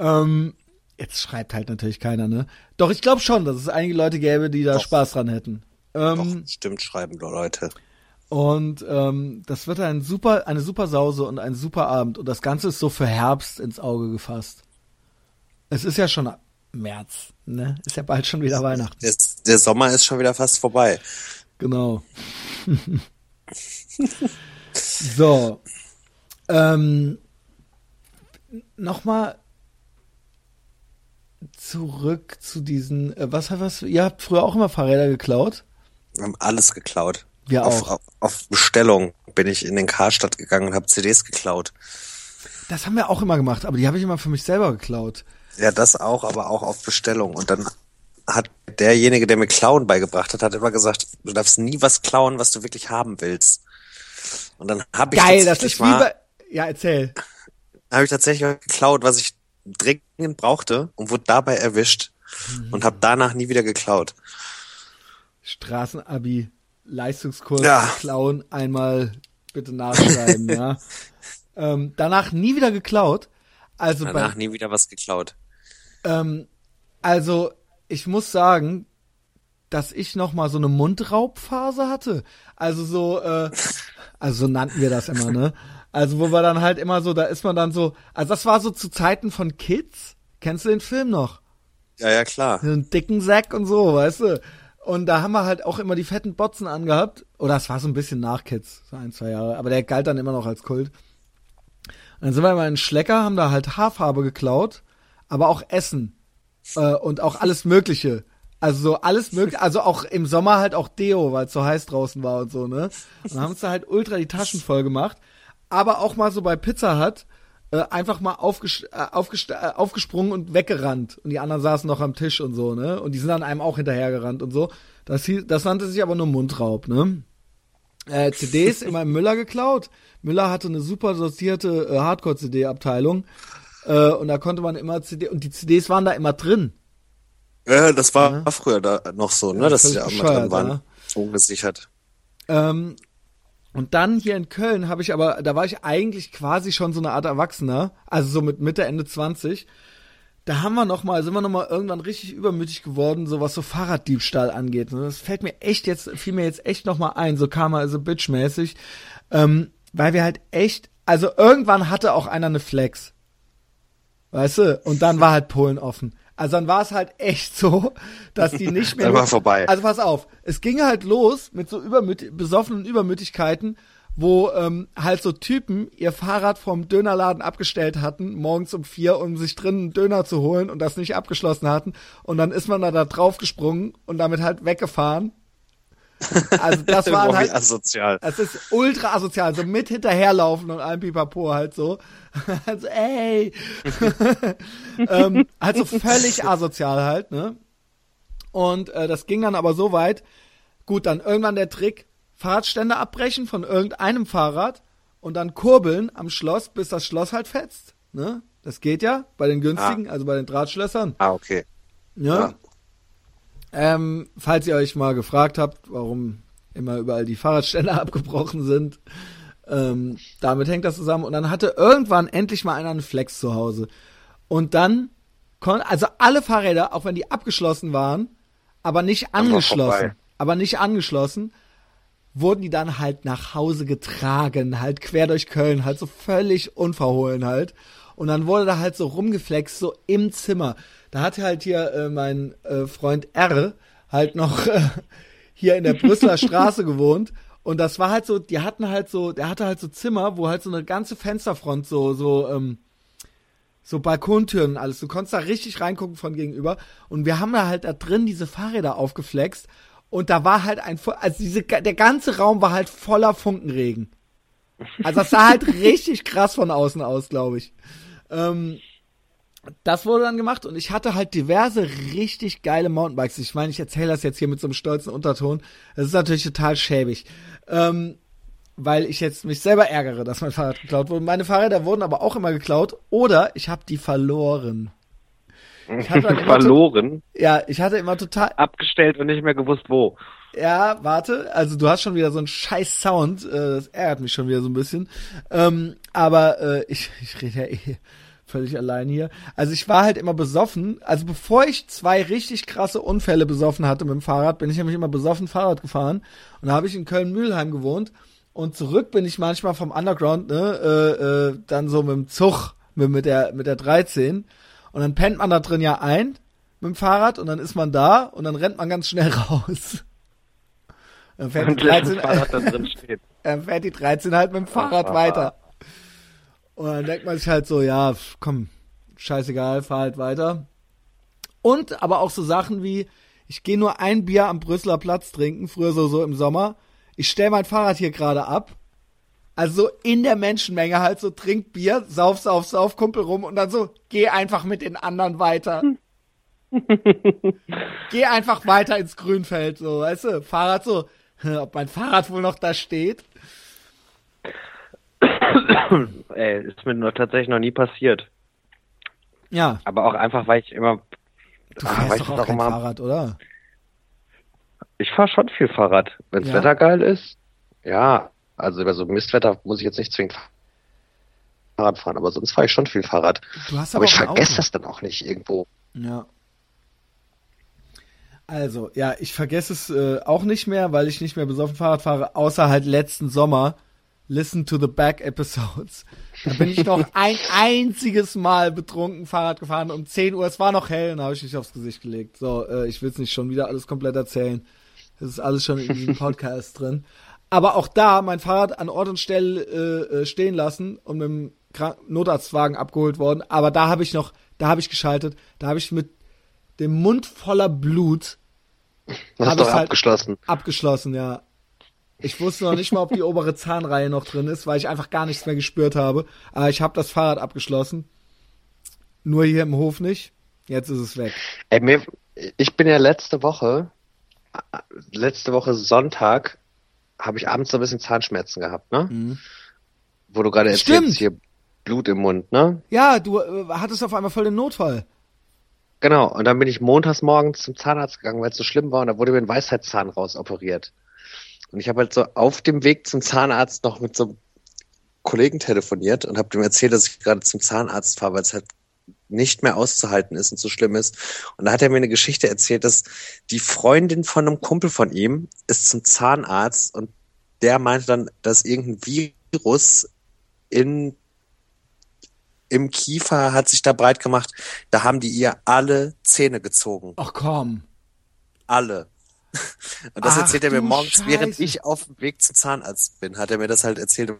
Ähm, jetzt schreibt halt natürlich keiner, ne? Doch ich glaube schon, dass es einige Leute gäbe, die da Doch. Spaß dran hätten. Ähm, Doch, stimmt, schreiben Leute. Und ähm, das wird ein super, eine super Sause und ein super Abend. Und das Ganze ist so für Herbst ins Auge gefasst. Es ist ja schon März, ne? Ist ja bald schon wieder Weihnachten. Der, der Sommer ist schon wieder fast vorbei. Genau. so. Ähm, Nochmal zurück zu diesen, äh, was, was, ihr habt früher auch immer Fahrräder geklaut? Wir haben alles geklaut. Wir auf, auch. Auf, Bestellung bin ich in den Karstadt gegangen und habe CDs geklaut. Das haben wir auch immer gemacht, aber die habe ich immer für mich selber geklaut. Ja, das auch, aber auch auf Bestellung. Und dann hat derjenige, der mir Klauen beigebracht hat, hat immer gesagt, du darfst nie was klauen, was du wirklich haben willst. Und dann habe ich Geil, das tatsächlich ist wie mal, bei, ja, erzähl. habe ich tatsächlich geklaut, was ich dringend brauchte und wurde dabei erwischt und habe danach nie wieder geklaut. Straßenabi, Leistungskurs, Ja. klauen, einmal bitte nachschreiben, ja. Ähm, danach nie wieder geklaut. Also Danach bei, nie wieder was geklaut. ähm, also ich muss sagen, dass ich noch mal so eine Mundraubphase hatte. Also so, äh, also so nannten wir das immer, ne? Also wo wir dann halt immer so, da ist man dann so, also das war so zu Zeiten von Kids. Kennst du den Film noch? Ja, ja, klar. so einen dicken Sack und so, weißt du. Und da haben wir halt auch immer die fetten Botzen angehabt. Oder es war so ein bisschen nach Kids, so ein, zwei Jahre. Aber der galt dann immer noch als Kult. Und dann sind wir immer in Schlecker, haben da halt Haarfarbe geklaut, aber auch Essen. Äh, und auch alles Mögliche. Also so alles mögliche, also auch im Sommer halt auch Deo, weil es so heiß draußen war und so, ne? Und haben uns da halt ultra die Taschen voll gemacht. Aber auch mal so bei Pizza Hut äh, einfach mal aufges äh, aufgest äh, aufgesprungen und weggerannt. Und die anderen saßen noch am Tisch und so, ne? Und die sind dann einem auch hinterhergerannt und so. Das, hieß, das nannte sich aber nur Mundraub, ne? Äh, CDs immer im Müller geklaut. Müller hatte eine super sortierte äh, Hardcore-CD-Abteilung. Äh, und da konnte man immer CD, und die CDs waren da immer drin. Ja, das war früher da noch so, ne, Ja, dass völlig die auch bescheuert, drin waren. ja. Ungesichert. Ähm, und dann hier in Köln habe ich aber, da war ich eigentlich quasi schon so eine Art Erwachsener, also so mit Mitte, Ende 20. Da haben wir noch mal, sind wir noch mal irgendwann richtig übermütig geworden, so was so Fahrraddiebstahl angeht. Das fällt mir echt jetzt, fiel mir jetzt echt noch mal ein, so Karma is a Bitch mäßig, ähm, weil wir halt echt, also irgendwann hatte auch einer eine Flex. Weißt du? Und dann war halt Polen offen. Also dann war es halt echt so, dass die nicht mehr. Dann war vorbei. Also pass auf, es ging halt los mit so übermüt besoffenen Übermütigkeiten, wo ähm, halt so Typen ihr Fahrrad vom Dönerladen abgestellt hatten, morgens um vier, um sich drinnen einen Döner zu holen und das nicht abgeschlossen hatten. Und dann ist man da, da drauf gesprungen und damit halt weggefahren. Also das war halt, asozial. es ist ultra asozial, so mit hinterherlaufen und allem Pipapo halt so. Also, ey. ähm, halt so völlig asozial halt, ne? Und äh, das ging dann aber so weit. Gut, dann irgendwann der Trick, Fahrradständer abbrechen von irgendeinem Fahrrad und dann kurbeln am Schloss, bis das Schloss halt fetzt. Ne? Das geht ja bei den günstigen, also bei den Drahtschlössern. Ah, okay. Ja. Ja. Ähm, falls ihr euch mal gefragt habt, warum immer überall die Fahrradständer abgebrochen sind, ähm, damit hängt das zusammen. Und dann hatte irgendwann endlich mal einer einen Flex zu Hause. Und dann kon also alle Fahrräder, auch wenn die abgeschlossen waren, aber nicht angeschlossen, aber nicht angeschlossen, wurden die dann halt nach Hause getragen, halt quer durch Köln, halt so völlig unverhohlen halt. Und dann wurde da halt so rumgeflext, so im Zimmer. Da hatte halt hier äh, mein äh, Freund R halt noch äh, hier in der Brüsseler Straße gewohnt. Und das war halt so, die hatten halt so, der hatte halt so Zimmer, wo halt so eine ganze Fensterfront so, so, ähm, so Balkontüren und alles. Du konntest da richtig reingucken von gegenüber. Und wir haben da halt da drin diese Fahrräder aufgeflext. Und da war halt ein, also diese, der ganze Raum war halt voller Funkenregen. Also das sah halt richtig krass von außen aus, glaube ich. Ähm, das wurde dann gemacht und ich hatte halt diverse richtig geile Mountainbikes. Ich meine, ich erzähle das jetzt hier mit so einem stolzen Unterton. Das ist natürlich total schäbig. Ähm, weil ich jetzt mich selber ärgere, dass mein Fahrrad geklaut wurde. Meine Fahrräder wurden aber auch immer geklaut oder ich habe die verloren. Ich hatte dann Verloren, Ja, ich hatte immer total. abgestellt und nicht mehr gewusst wo. Ja, warte, also du hast schon wieder so einen scheiß Sound, äh, das ärgert mich schon wieder so ein bisschen. Ähm, aber äh, ich, ich rede ja eh völlig allein hier. Also ich war halt immer besoffen. Also bevor ich zwei richtig krasse Unfälle besoffen hatte mit dem Fahrrad, bin ich nämlich immer besoffen Fahrrad gefahren. Und da habe ich in Köln-Mühlheim gewohnt. Und zurück bin ich manchmal vom Underground, ne, äh, äh, dann so mit dem Zug, mit, mit der mit der 13. Und dann pennt man da drin ja ein mit dem Fahrrad und dann ist man da und dann rennt man ganz schnell raus. Dann fährt die Und das 13, Fahrrad da drin steht. dann fährt die 13 halt mit dem Fahrrad Ah. weiter. Und dann denkt man sich halt so, ja, komm, scheißegal, fahr halt weiter. Und aber auch so Sachen wie, ich gehe nur ein Bier am Brüsseler Platz trinken, früher so, so im Sommer. Ich stell mein Fahrrad hier gerade ab. Also so in der Menschenmenge halt so, trink Bier, sauf, sauf, sauf, Kumpel rum und dann so, geh einfach mit den anderen weiter. geh einfach weiter ins Grünfeld, so, weißt du, Fahrrad so, ob mein Fahrrad wohl noch da steht. Ey, ist mir nur tatsächlich noch nie passiert. Ja, Aber auch einfach, weil ich immer, du Ah, fährst doch ich auch doch kein immer- Fahrrad, oder? ich fahre schon viel Fahrrad. Wenns Ja? Wetter geil ist, ja. Also über so Mistwetter muss ich jetzt nicht zwingend Fahrrad fahren, aber sonst fahre ich schon viel Fahrrad. Du hast Aber aber ich auch vergesse das dann auch nicht irgendwo. Ja. Also, ja, ich vergesse es äh, auch nicht mehr, weil ich nicht mehr besoffen Fahrrad fahre, außer halt letzten Sommer. Listen to the back episodes. Da bin ich noch ein einziges Mal betrunken Fahrrad gefahren um 10 Uhr. Es war noch hell, dann habe ich mich aufs Gesicht gelegt. So, äh, ich will es nicht schon wieder alles komplett erzählen. Das ist alles schon in diesem Podcast drin. Aber auch da mein Fahrrad an Ort und Stelle äh, äh, stehen lassen und mit dem Krank Notarztwagen abgeholt worden. Aber da habe ich noch, da habe ich geschaltet, da habe ich mit dem Mund voller Blut Das ist doch halt- abgeschlossen. abgeschlossen, ja. Ich wusste noch nicht mal, ob die obere Zahnreihe noch drin ist, weil ich einfach gar nichts mehr gespürt habe. Aber ich habe das Fahrrad abgeschlossen. Nur hier im Hof nicht. Jetzt ist es weg. Ey, mir, ich bin ja letzte Woche, letzte Woche Sonntag, habe ich abends so ein bisschen Zahnschmerzen gehabt, ne? Wo du gerade Mhm. Stimmt. erzählst, hier Blut im Mund, ne? Ja, du äh, hattest auf einmal voll den Notfall. Genau. Und dann bin ich montags morgens zum Zahnarzt gegangen, weil es so schlimm war und da wurde mir ein Weisheitszahn rausoperiert. Und ich habe halt so auf dem Weg zum Zahnarzt noch mit so einem Kollegen telefoniert und habe dem erzählt, dass ich gerade zum Zahnarzt fahre, weil es halt nicht mehr auszuhalten ist und so schlimm ist. Und da hat er mir eine Geschichte erzählt, dass die Freundin von einem Kumpel von ihm ist zum Zahnarzt und der meinte dann, dass irgendein Virus in im Kiefer hat sich da breit gemacht. Da haben die ihr alle Zähne gezogen. Ach komm. Alle. Und das Ach erzählt er mir morgens, während Scheiße. ich auf dem Weg zum Zahnarzt bin, hat er mir das halt erzählt.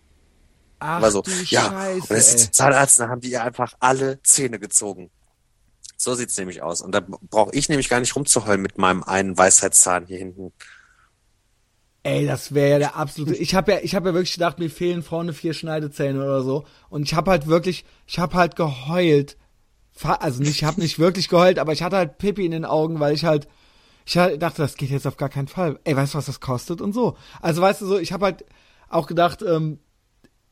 Ach war so, ja, Scheiße, und zum Zahnarzt, da haben die ihr einfach alle Zähne gezogen. So sieht's nämlich aus. Und da brauche ich nämlich gar nicht rumzuheulen mit meinem einen Weisheitszahn hier hinten. Ey, das wäre ja der absolute. Ich habe ja, ich habe ja wirklich gedacht, mir fehlen vorne vier Schneidezähne oder so. Und ich habe halt wirklich, ich habe halt geheult. Also nicht, ich habe nicht wirklich geheult, aber ich hatte halt Pipi in den Augen, weil ich halt, ich dachte, das geht jetzt auf gar keinen Fall. Ey, weißt du, was das kostet und so. Also weißt du so, ich habe halt auch gedacht, ähm,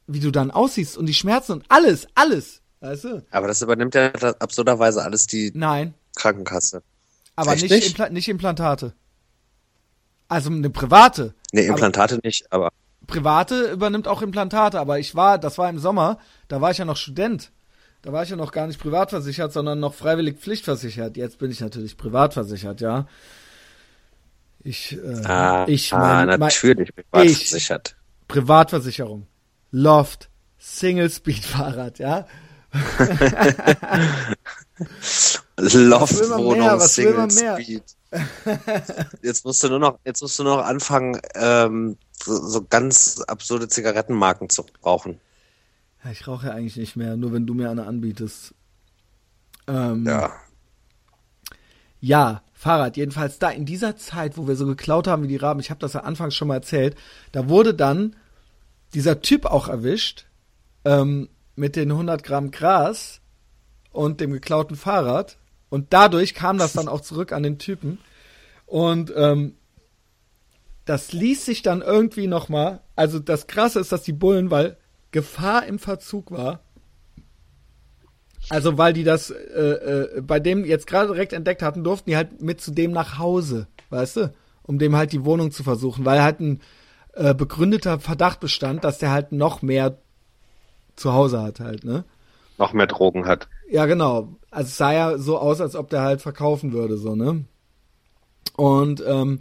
wie du dann aussiehst und die Schmerzen und alles, alles, weißt du? Aber das übernimmt ja absurderweise alles die Nein, Krankenkasse. aber Echt nicht, nicht? Impla nicht Implantate. Also eine private. Nee, Aber- Implantate nicht, aber Private übernimmt auch Implantate, aber ich war, das war im Sommer, da war ich ja noch Student. Da war ich ja noch gar nicht privat versichert, sondern noch freiwillig pflichtversichert. Jetzt bin ich natürlich privat versichert, ja. Ich, äh, ah, ich, ah, mein, mein, natürlich privat ich- versichert. Privatversicherung. Loft. Single Speed Fahrrad, ja. Will man Single? Speed. Jetzt musst du nur noch, jetzt musst du nur noch anfangen, ähm, so, so ganz absurde Zigarettenmarken zu rauchen. ja. Ich rauche ja eigentlich nicht mehr, nur wenn du mir eine anbietest. Ähm, Ja. Ja, Fahrrad. Jedenfalls da in dieser Zeit, wo wir so geklaut haben wie die Raben, ich habe das ja anfangs schon mal erzählt, da wurde dann dieser Typ auch erwischt ähm, mit den 100 Gramm Gras und dem geklauten Fahrrad. Und dadurch kam das dann auch zurück an den Typen. Und ähm, das ließ sich dann irgendwie noch mal. Also das Krasse ist, dass die Bullen, weil Gefahr im Verzug war, also weil die das äh, äh, bei dem jetzt gerade direkt entdeckt hatten, durften die halt mit zu dem nach Hause, weißt du, um dem halt die Wohnung zu versuchen, weil halt ein äh, begründeter Verdacht bestand, dass der halt noch mehr zu Hause hat halt, ne? Noch mehr Drogen hat. Ja, genau. Also es sah ja so aus, als ob der halt verkaufen würde, so, ne? Und ähm,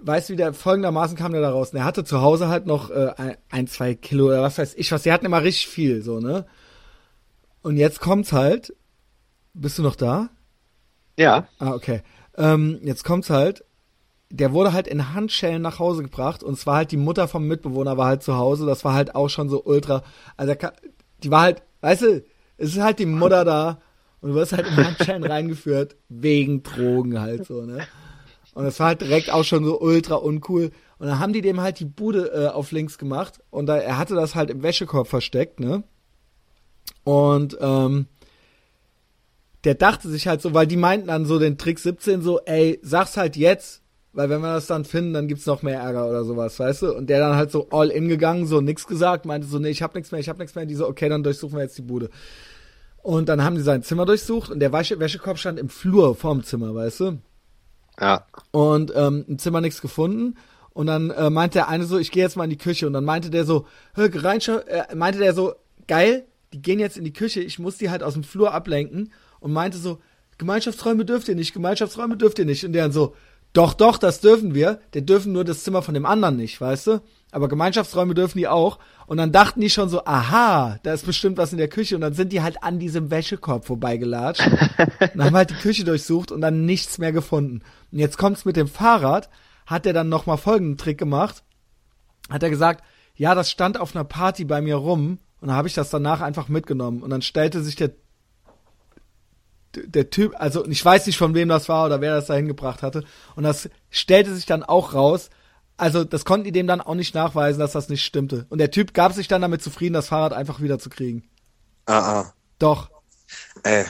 weißt du, wie der folgendermaßen kam der da raus? Der hatte zu Hause halt noch äh, ein, ein, zwei Kilo oder was weiß ich was. Die hatten immer richtig viel, so, ne? Und jetzt kommt's halt. Bist du noch da? Ja. Ah, okay. Ähm, jetzt kommt's halt. Der wurde halt in Handschellen nach Hause gebracht und zwar halt die Mutter vom Mitbewohner war halt zu Hause. Das war halt auch schon so ultra. Also die war halt, weißt du, es ist halt die Mutter da und du wirst halt in Handschellen reingeführt wegen Drogen halt so, ne? Und das war halt direkt auch schon so ultra uncool. Und dann haben die dem halt die Bude äh, auf links gemacht und da, er hatte das halt im Wäschekorb versteckt, ne? Und ähm, der dachte sich halt so, weil die meinten dann so den Trick 17 so, ey, sag's halt jetzt, weil wenn wir das dann finden, dann gibt's noch mehr Ärger oder sowas, weißt du? Und der dann halt so all in gegangen, so nix gesagt, meinte so, nee, ich hab nichts mehr, ich hab nichts mehr. Die so, okay, dann durchsuchen wir jetzt die Bude. Und dann haben die sein Zimmer durchsucht und der Wäsche Wäschekorb stand im Flur vorm Zimmer, weißt du? Ja. Und ähm, im Zimmer nichts gefunden. Und dann äh, meinte der eine so, ich gehe jetzt mal in die Küche. Und dann meinte der so, hör, Reinscha äh, meinte der so, geil, die gehen jetzt in die Küche, ich muss die halt aus dem Flur ablenken. Und meinte so, Gemeinschaftsräume dürft ihr nicht, Gemeinschaftsräume dürft ihr nicht. Und der dann so, doch, doch, das dürfen wir. Der dürfen nur das Zimmer von dem anderen nicht, weißt du? Aber Gemeinschaftsräume dürfen die auch. Und dann dachten die schon so, aha, da ist bestimmt was in der Küche. Und dann sind die halt an diesem Wäschekorb vorbeigelatscht. und haben halt die Küche durchsucht und dann nichts mehr gefunden. Und jetzt kommt's mit dem Fahrrad. Hat er dann nochmal folgenden Trick gemacht. Hat er gesagt, ja, das stand auf einer Party bei mir rum. Und dann habe ich das danach einfach mitgenommen. Und dann stellte sich der der Typ, also ich weiß nicht von wem das war oder wer das da hingebracht hatte. Und das stellte sich dann auch raus. Also das konnten die dem dann auch nicht nachweisen, dass das nicht stimmte. Und der Typ gab sich dann damit zufrieden, das Fahrrad einfach wieder zu kriegen. Ah, ah. Doch. Ey.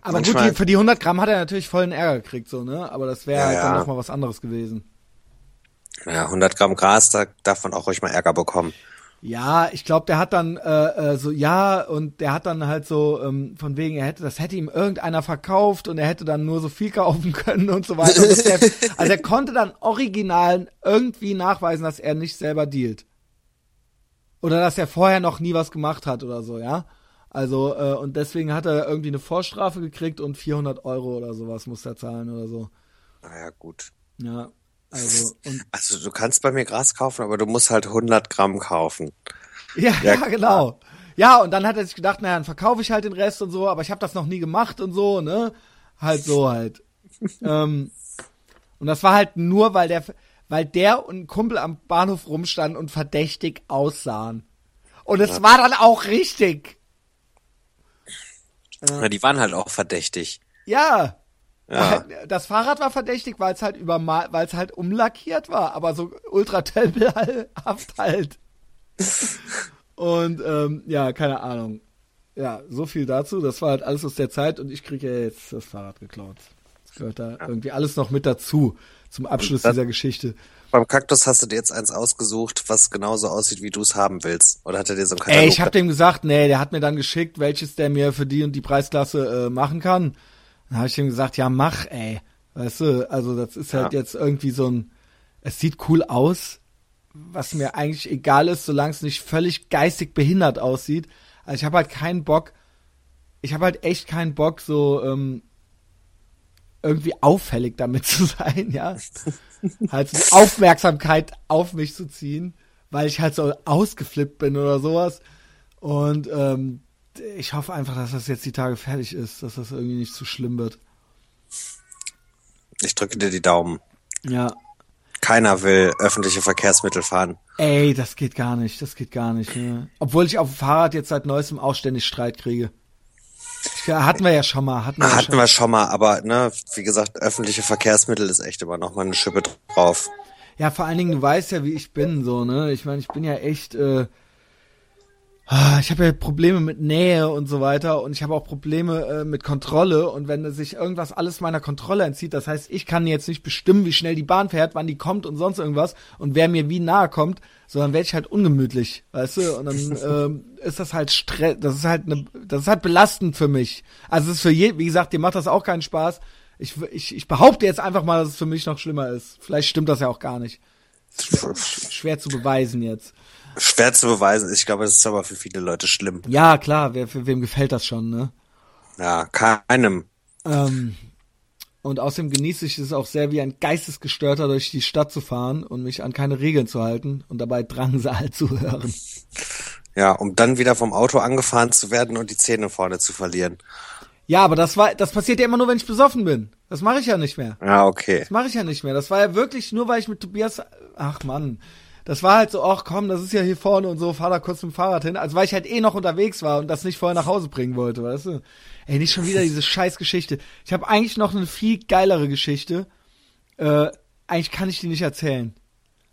Aber gut, die, für die 100 Gramm hat er natürlich vollen Ärger gekriegt, so, ne? Aber das wäre Ja, halt dann ja. nochmal was anderes gewesen. Ja, 100 Gramm Gras, da darf man auch ruhig mal Ärger bekommen. Ja, ich glaube, der hat dann äh, äh, so ja und der hat dann halt so ähm, von wegen, er hätte das hätte ihm irgendeiner verkauft und er hätte dann nur so viel kaufen können und so weiter. Und der, also er konnte dann original irgendwie nachweisen, dass er nicht selber dealt oder dass er vorher noch nie was gemacht hat oder so, ja. Also äh, und deswegen hat er irgendwie eine Vorstrafe gekriegt und 400 Euro oder sowas muss er zahlen oder so. Naja, gut. Ja, also Also du kannst bei mir Gras kaufen, aber du musst halt 100 Gramm kaufen. Ja, ja, Ja, genau. Ja, und dann hat er sich gedacht, naja, dann verkaufe ich halt den Rest und so, aber ich habe das noch nie gemacht und so, ne? Halt so halt. ähm, und das war halt nur, weil der, weil der und ein Kumpel am Bahnhof rumstanden und verdächtig aussahen. Und es war dann auch richtig. Ja, die waren halt auch verdächtig. Ja. Ja. Das Fahrrad war verdächtig, weil es halt übermal, weil es halt umlackiert war, aber so ultra tempelhaft halt. Und ähm, ja, keine Ahnung. Ja, so viel dazu. Das war halt alles aus der Zeit und ich kriege ja jetzt das Fahrrad geklaut. Das gehört da irgendwie alles noch mit dazu zum Abschluss Das- dieser Geschichte. Beim Kaktus hast du dir jetzt eins ausgesucht, was genauso aussieht, wie du es haben willst. Oder hat er dir so einen Katalog? Ey, ich habe dem gesagt, nee, der hat mir dann geschickt, welches der mir für die und die Preisklasse äh, machen kann. Dann habe ich ihm gesagt, ja, mach, ey. Weißt du, also das ist halt Ja. jetzt irgendwie so ein, es sieht cool aus, was mir eigentlich egal ist, solange es nicht völlig geistig behindert aussieht. Also ich habe halt keinen Bock, ich habe halt echt keinen Bock, so ähm, irgendwie auffällig damit zu sein, ja. halt so Aufmerksamkeit auf mich zu ziehen, weil ich halt so ausgeflippt bin oder sowas. Und ähm, ich hoffe einfach, dass das jetzt die Tage fertig ist, dass das irgendwie nicht zu schlimm wird. Ich drücke dir die Daumen. Ja. Keiner will öffentliche Verkehrsmittel fahren. Ey, das geht gar nicht, das geht gar nicht. Ne? Obwohl ich auf dem Fahrrad jetzt seit neuestem auch ständig Streit kriege. Ja, hatten wir ja schon mal. Hatten wir, ja Hatten schon. wir schon mal, aber ne, wie gesagt, öffentliche Verkehrsmittel ist echt immer noch mal eine Schippe drauf. Ja, vor allen Dingen, du weißt ja, wie ich bin, so, ne? Ich meine, ich bin ja echt, äh, ich habe ja Probleme mit Nähe und so weiter und ich habe auch Probleme äh, mit Kontrolle und wenn sich irgendwas alles meiner Kontrolle entzieht, das heißt, ich kann jetzt nicht bestimmen, wie schnell die Bahn fährt, wann die kommt und sonst irgendwas und wer mir wie nahe kommt, sondern werde ich halt ungemütlich, weißt du? Und dann ähm, ist das halt Stress, das ist halt eine, das ist halt belastend für mich. Also es ist für je, wie gesagt, dir macht das auch keinen Spaß. Ich, ich, ich behaupte jetzt einfach mal, dass es für mich noch schlimmer ist. Vielleicht stimmt das ja auch gar nicht. Schwer zu beweisen jetzt. Schwer zu beweisen. Ich glaube, das ist aber für viele Leute schlimm. Ja, klar, wer, für wem gefällt das schon, ne? Ja, keinem. Ähm, und außerdem genieße ich es auch sehr, wie ein Geistesgestörter durch die Stadt zu fahren und mich an keine Regeln zu halten und dabei Drangsal zu hören. Ja, um dann wieder vom Auto angefahren zu werden und die Zähne vorne zu verlieren. Ja, aber das war, das passiert ja immer nur, wenn ich besoffen bin. Das mache ich ja nicht mehr. Ja, okay. Das mache ich ja nicht mehr. Das war ja wirklich nur, weil ich mit Tobias, ach Mann, das war halt so, ach komm, das ist ja hier vorne und so, fahr da kurz mit dem Fahrrad hin. Also weil ich halt eh noch unterwegs war und das nicht vorher nach Hause bringen wollte, weißt du? Ey, nicht schon wieder diese scheiß Geschichte. Ich habe eigentlich noch eine viel geilere Geschichte. Äh, eigentlich kann ich die nicht erzählen.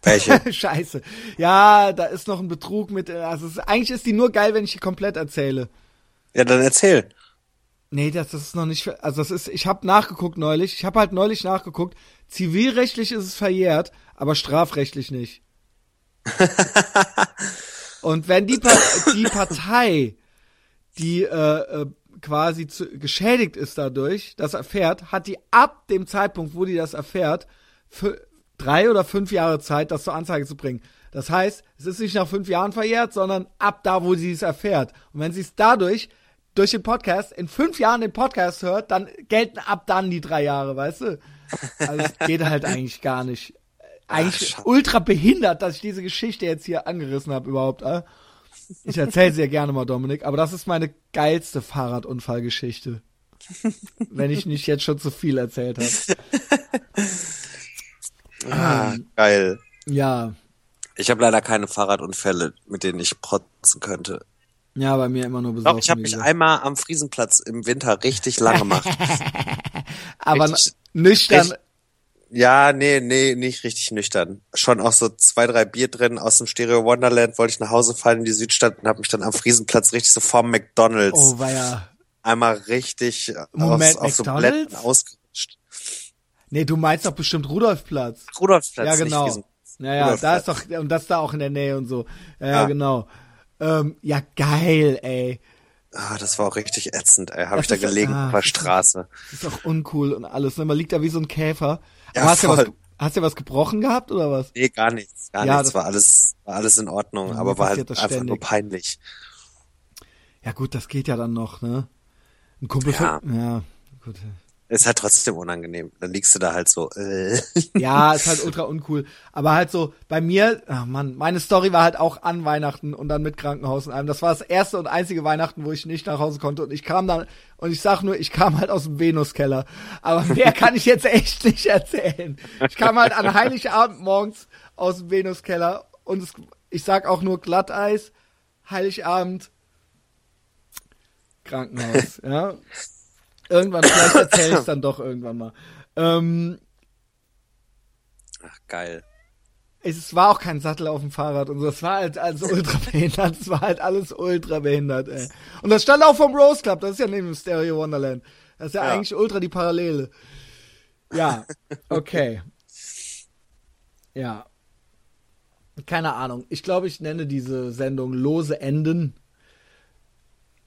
Welche? Scheiße. Ja, da ist noch ein Betrug mit, äh, also es, eigentlich ist die nur geil, wenn ich die komplett erzähle. Ja, dann erzähl. Nee, das, das ist noch nicht, also das ist, ich habe nachgeguckt neulich, ich habe halt neulich nachgeguckt, zivilrechtlich ist es verjährt, aber strafrechtlich nicht. Und wenn die, Pa- die Partei, die äh, äh, quasi zu, geschädigt ist dadurch, das erfährt, hat die ab dem Zeitpunkt, wo die das erfährt, für drei oder fünf Jahre Zeit, das zur Anzeige zu bringen. Das heißt, es ist nicht nach fünf Jahren verjährt, sondern ab da, wo sie es erfährt. Und wenn sie es dadurch durch den Podcast in fünf Jahren den Podcast hört, dann gelten ab dann die drei Jahre, weißt du? Also es geht halt eigentlich gar nicht. Eigentlich schade. ultra behindert, dass ich diese Geschichte jetzt hier angerissen habe überhaupt. Äh? Ich erzähle sie ja gerne mal, Dominik, aber das ist meine geilste Fahrradunfallgeschichte. Wenn ich nicht jetzt schon zu viel erzählt habe. Ah, geil. Ja, Ich habe leider keine Fahrradunfälle, mit denen ich protzen könnte. ja, bei mir immer nur besoffen. ich habe wie mich einmal am Friesenplatz im Winter richtig lang gemacht. aber richtig- nüchtern. richtig- ja, nee, nee, nicht richtig nüchtern. Schon auch so zwei, drei Bier drin aus dem Stereo Wonderland, wollte ich nach Hause fahren in die Südstadt und habe mich dann am Friesenplatz richtig so vorm McDonalds Oh, war ja. einmal richtig Moment, aus, auf so? Blättern ausgerutscht. Nee, du meinst doch bestimmt Rudolfplatz. Rudolfplatz, Ja, nicht genau. Friesen. Ja, ja, da ist Rudolfplatz. doch, und das da auch in der Nähe und so. Ja, ja genau. Ähm, ja, geil, ey. Ah, das war auch richtig ätzend, ey. Habe Das ich da gelegen ah, auf der Straße. Das ist doch uncool und alles. Ne? Man liegt da wie so ein Käfer. Ja, hast, du was, hast du was gebrochen gehabt oder was? Nee, gar nichts. Gar Ja, nichts. das- War alles, war alles in Ordnung, Ja, aber war halt einfach nur ständig. peinlich. Ja gut, das geht ja dann noch, ne? Ein Kumpel Ja. von, ja, gut. Ist halt trotzdem unangenehm. Dann liegst du da halt so, äh. Ja, ist halt ultra uncool. Aber halt so, bei mir, ach Mann, meine Story war halt auch an Weihnachten und dann mit Krankenhaus und allem. Das war das erste und einzige Weihnachten, wo ich nicht nach Hause konnte. Und ich kam dann, und ich sag nur, ich kam halt aus dem Venuskeller. Aber mehr kann ich jetzt echt nicht erzählen. Ich kam halt an Heiligabend morgens aus dem Venuskeller und es, ich sag auch nur Glatteis, Heiligabend, Krankenhaus, ja. Irgendwann, vielleicht erzähle ich es dann doch irgendwann mal. Ähm, Ach, geil. es war auch kein Sattel auf dem Fahrrad und so. Es war halt alles ultra behindert. Es war halt alles ultra behindert, ey. Und das stand auch vom Rose Club. Das ist ja neben dem Stereo Wonderland. Das ist ja, Ja. eigentlich ultra die Parallele. Ja, okay. Ja. Keine Ahnung. Ich glaube, ich nenne diese Sendung Lose Enden.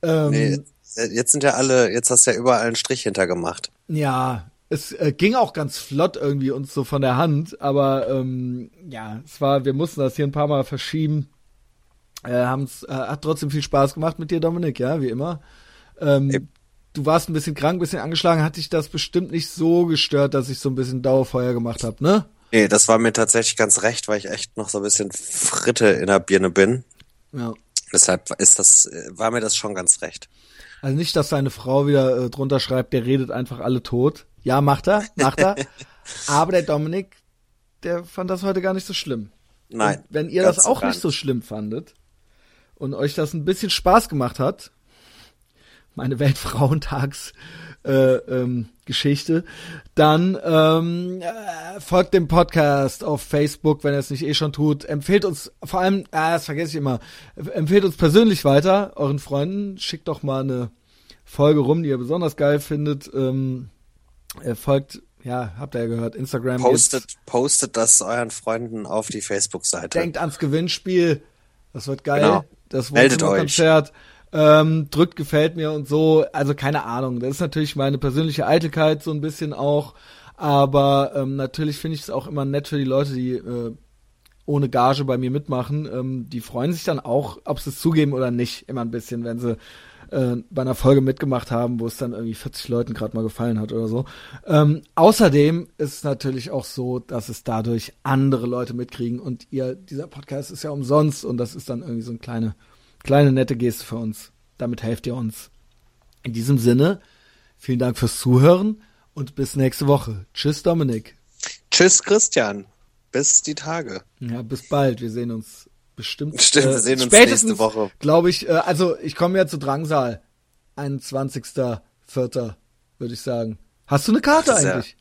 Ähm, Nee, jetzt sind ja alle, jetzt hast du ja überall einen Strich hintergemacht. Ja, es äh, ging auch ganz flott irgendwie uns so von der Hand, aber ähm, ja, es war, wir mussten das hier ein paar Mal verschieben. Äh, haben's, äh, hat trotzdem viel Spaß gemacht mit dir, Dominik, ja, wie immer. Ähm, Eben. du warst ein bisschen krank, ein bisschen angeschlagen, hat dich das bestimmt nicht so gestört, dass ich so ein bisschen Dauerfeuer gemacht habe, ne? Nee, das war mir tatsächlich ganz recht, weil ich echt noch so ein bisschen Fritte in der Birne bin. Ja. Deshalb ist das, äh, war mir das schon ganz recht. Also nicht, dass seine Frau wieder äh, drunter schreibt, der redet einfach alle tot. Ja, macht er, macht er. aber der Dominik, der fand das heute gar nicht so schlimm. Nein. Und wenn ihr das auch nicht so schlimm fandet und euch das ein bisschen Spaß gemacht hat, meine Weltfrauentags äh, ähm, Geschichte, dann ähm, äh, folgt dem Podcast auf Facebook, wenn ihr es nicht eh schon tut. Empfehlt uns vor allem, ah, das vergesse ich immer, empfehlt uns persönlich weiter, euren Freunden. Schickt doch mal eine Folge rum, die ihr besonders geil findet. Ähm, äh, folgt, ja, habt ihr ja gehört, Instagram. Postet, jetzt. postet das euren Freunden auf die Facebook-Seite. Denkt ans Gewinnspiel. Das wird geil. Genau. Das Meldet Wohnzimmerkonzert. Ähm, drückt gefällt mir und so. Also keine Ahnung. Das ist natürlich meine persönliche Eitelkeit so ein bisschen auch. Aber ähm, natürlich finde ich es auch immer nett für die Leute, die äh, ohne Gage bei mir mitmachen. Ähm, die freuen sich dann auch, ob sie es zugeben oder nicht, immer ein bisschen, wenn sie äh, bei einer Folge mitgemacht haben, wo es dann irgendwie 40 Leuten gerade mal gefallen hat oder so. Ähm, außerdem ist es natürlich auch so, dass es dadurch andere Leute mitkriegen und ihr, dieser Podcast ist ja umsonst und das ist dann irgendwie so eine kleine, kleine nette Geste für uns. Damit helft ihr uns. In diesem Sinne, vielen Dank fürs Zuhören und bis nächste Woche. Tschüss, Dominik. Tschüss, Christian. Bis die Tage. Ja, bis bald. Wir sehen uns bestimmt. Stimmt, wir sehen uns spätestens, nächste Woche. Glaube ich, äh, also ich komme ja zu Drangsal. 21.04. würde ich sagen. Hast du eine Karte ist ja- eigentlich?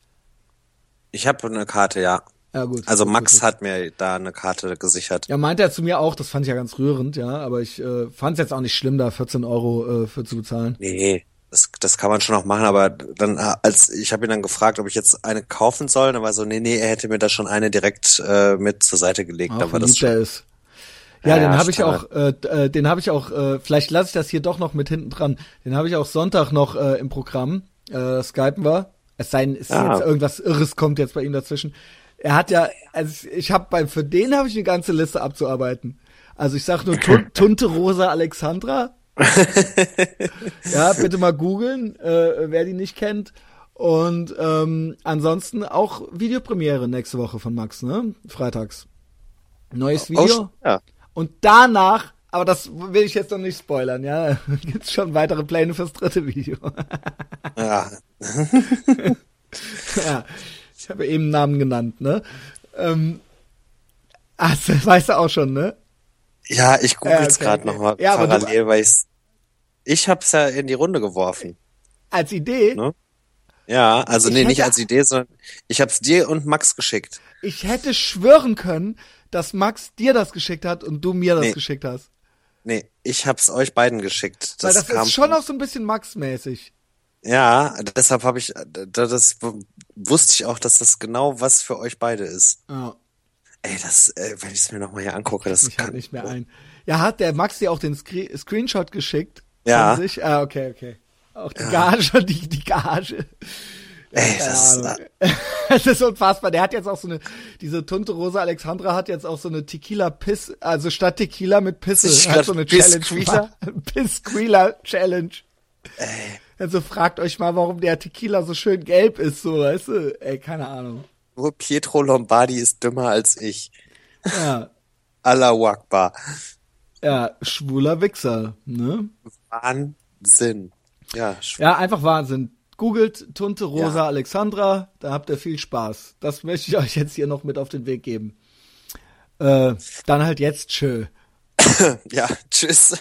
Ich habe eine Karte, ja. Ja, gut. Also Max hat mir da eine Karte gesichert. Ja, meinte er zu mir auch, das fand ich ja ganz rührend, ja, aber ich äh, fand es jetzt auch nicht schlimm, da 14 Euro äh, für zu bezahlen. Nee, Das, das kann man schon noch machen, aber dann als ich habe ihn dann gefragt, ob ich jetzt eine kaufen soll, dann war so, nee, nee, er hätte mir da schon eine direkt äh, mit zur Seite gelegt. Auch dann war das verliebt schon. ist. Ja, Ja, den habe ich auch, äh, äh, den habe ich auch, äh, vielleicht lasse ich das hier doch noch mit hinten dran. Den habe ich auch Sonntag noch äh, im Programm. Äh, Skypen wir. Es sei denn, es ist Ah. jetzt irgendwas Irres kommt jetzt bei ihm dazwischen. Er hat ja, also ich habe beim für den habe ich eine ganze Liste abzuarbeiten. Also ich sag nur Tun Tunte Rosa Alexandra. ja, bitte mal googeln, äh, wer die nicht kennt. Und ähm, ansonsten auch Videopremiere nächste Woche von Max, ne? Freitags. Neues Oh, Video. schon, ja. Und danach, aber das will ich jetzt noch nicht spoilern, ja, gibt's schon weitere Pläne fürs dritte Video. ja. ja, ich habe eben Namen genannt, ne? Ähm, also, weißt du auch schon, ne? Ja, ich google es okay, gerade okay. nochmal Ja, aber du- parallel, weil ich's, ich hab's ja in die Runde geworfen. Als Idee, Ne? Ja, also Ich nee, nicht als Idee, sondern ich hab's dir und Max geschickt. ich hätte schwören können, dass Max dir das geschickt hat und du mir das Nee. geschickt hast. Nee, ich hab's euch beiden geschickt. Weil das ist schon auch so ein bisschen Max-mäßig. Ja, deshalb habe ich, da- das wusste ich auch, dass das genau was für euch beide ist. Ja, Ey, das, äh, wenn ich es mir nochmal hier angucke, das ich halt nicht mehr ein. Ja, hat der Max dir auch den Screen Screenshot geschickt? Ja. Ah, okay, okay. Auch die Gage, die, die Gage. Ey, Keine das ist, unfassbar. Der hat jetzt auch so eine, diese Tunte Rosa Alexandra hat jetzt auch so eine Tequila Piss, also statt Tequila mit Pisse, hat so eine Challenge. Gemacht. Piss Challenge. Also fragt euch mal, warum der Tequila so schön gelb ist, so, weißt du? Ey, keine Ahnung. nur Pietro Lombardi ist dümmer als ich. Ja, Allahu Akbar. ja, schwuler Wichser, ne? Wahnsinn. Ja, Ja, einfach Wahnsinn. Googelt Tunte Rosa Ja. Alexandra, da habt ihr viel Spaß. Das möchte ich euch jetzt hier noch mit auf den Weg geben. Äh, dann halt jetzt tschö. ja, tschüss.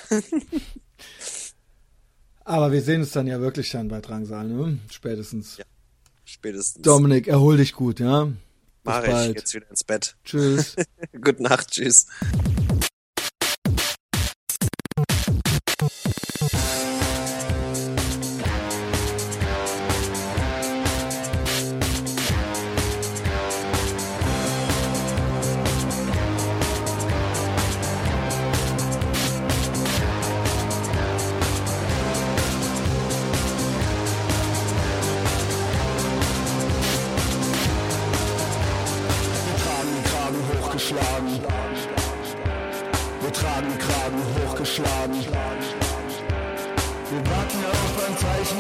Aber wir sehen uns dann ja wirklich dann bei Drangsal, ne? Spätestens. Spätestens. Dominik, erhol dich gut, ja? Bis Mach ich bald. jetzt wieder ins Bett. Tschüss. Gute Nacht, tschüss. Hochgeschlagen. Wir tragen Kragen hochgeschlagen. Wir warten auf ein Zeichen,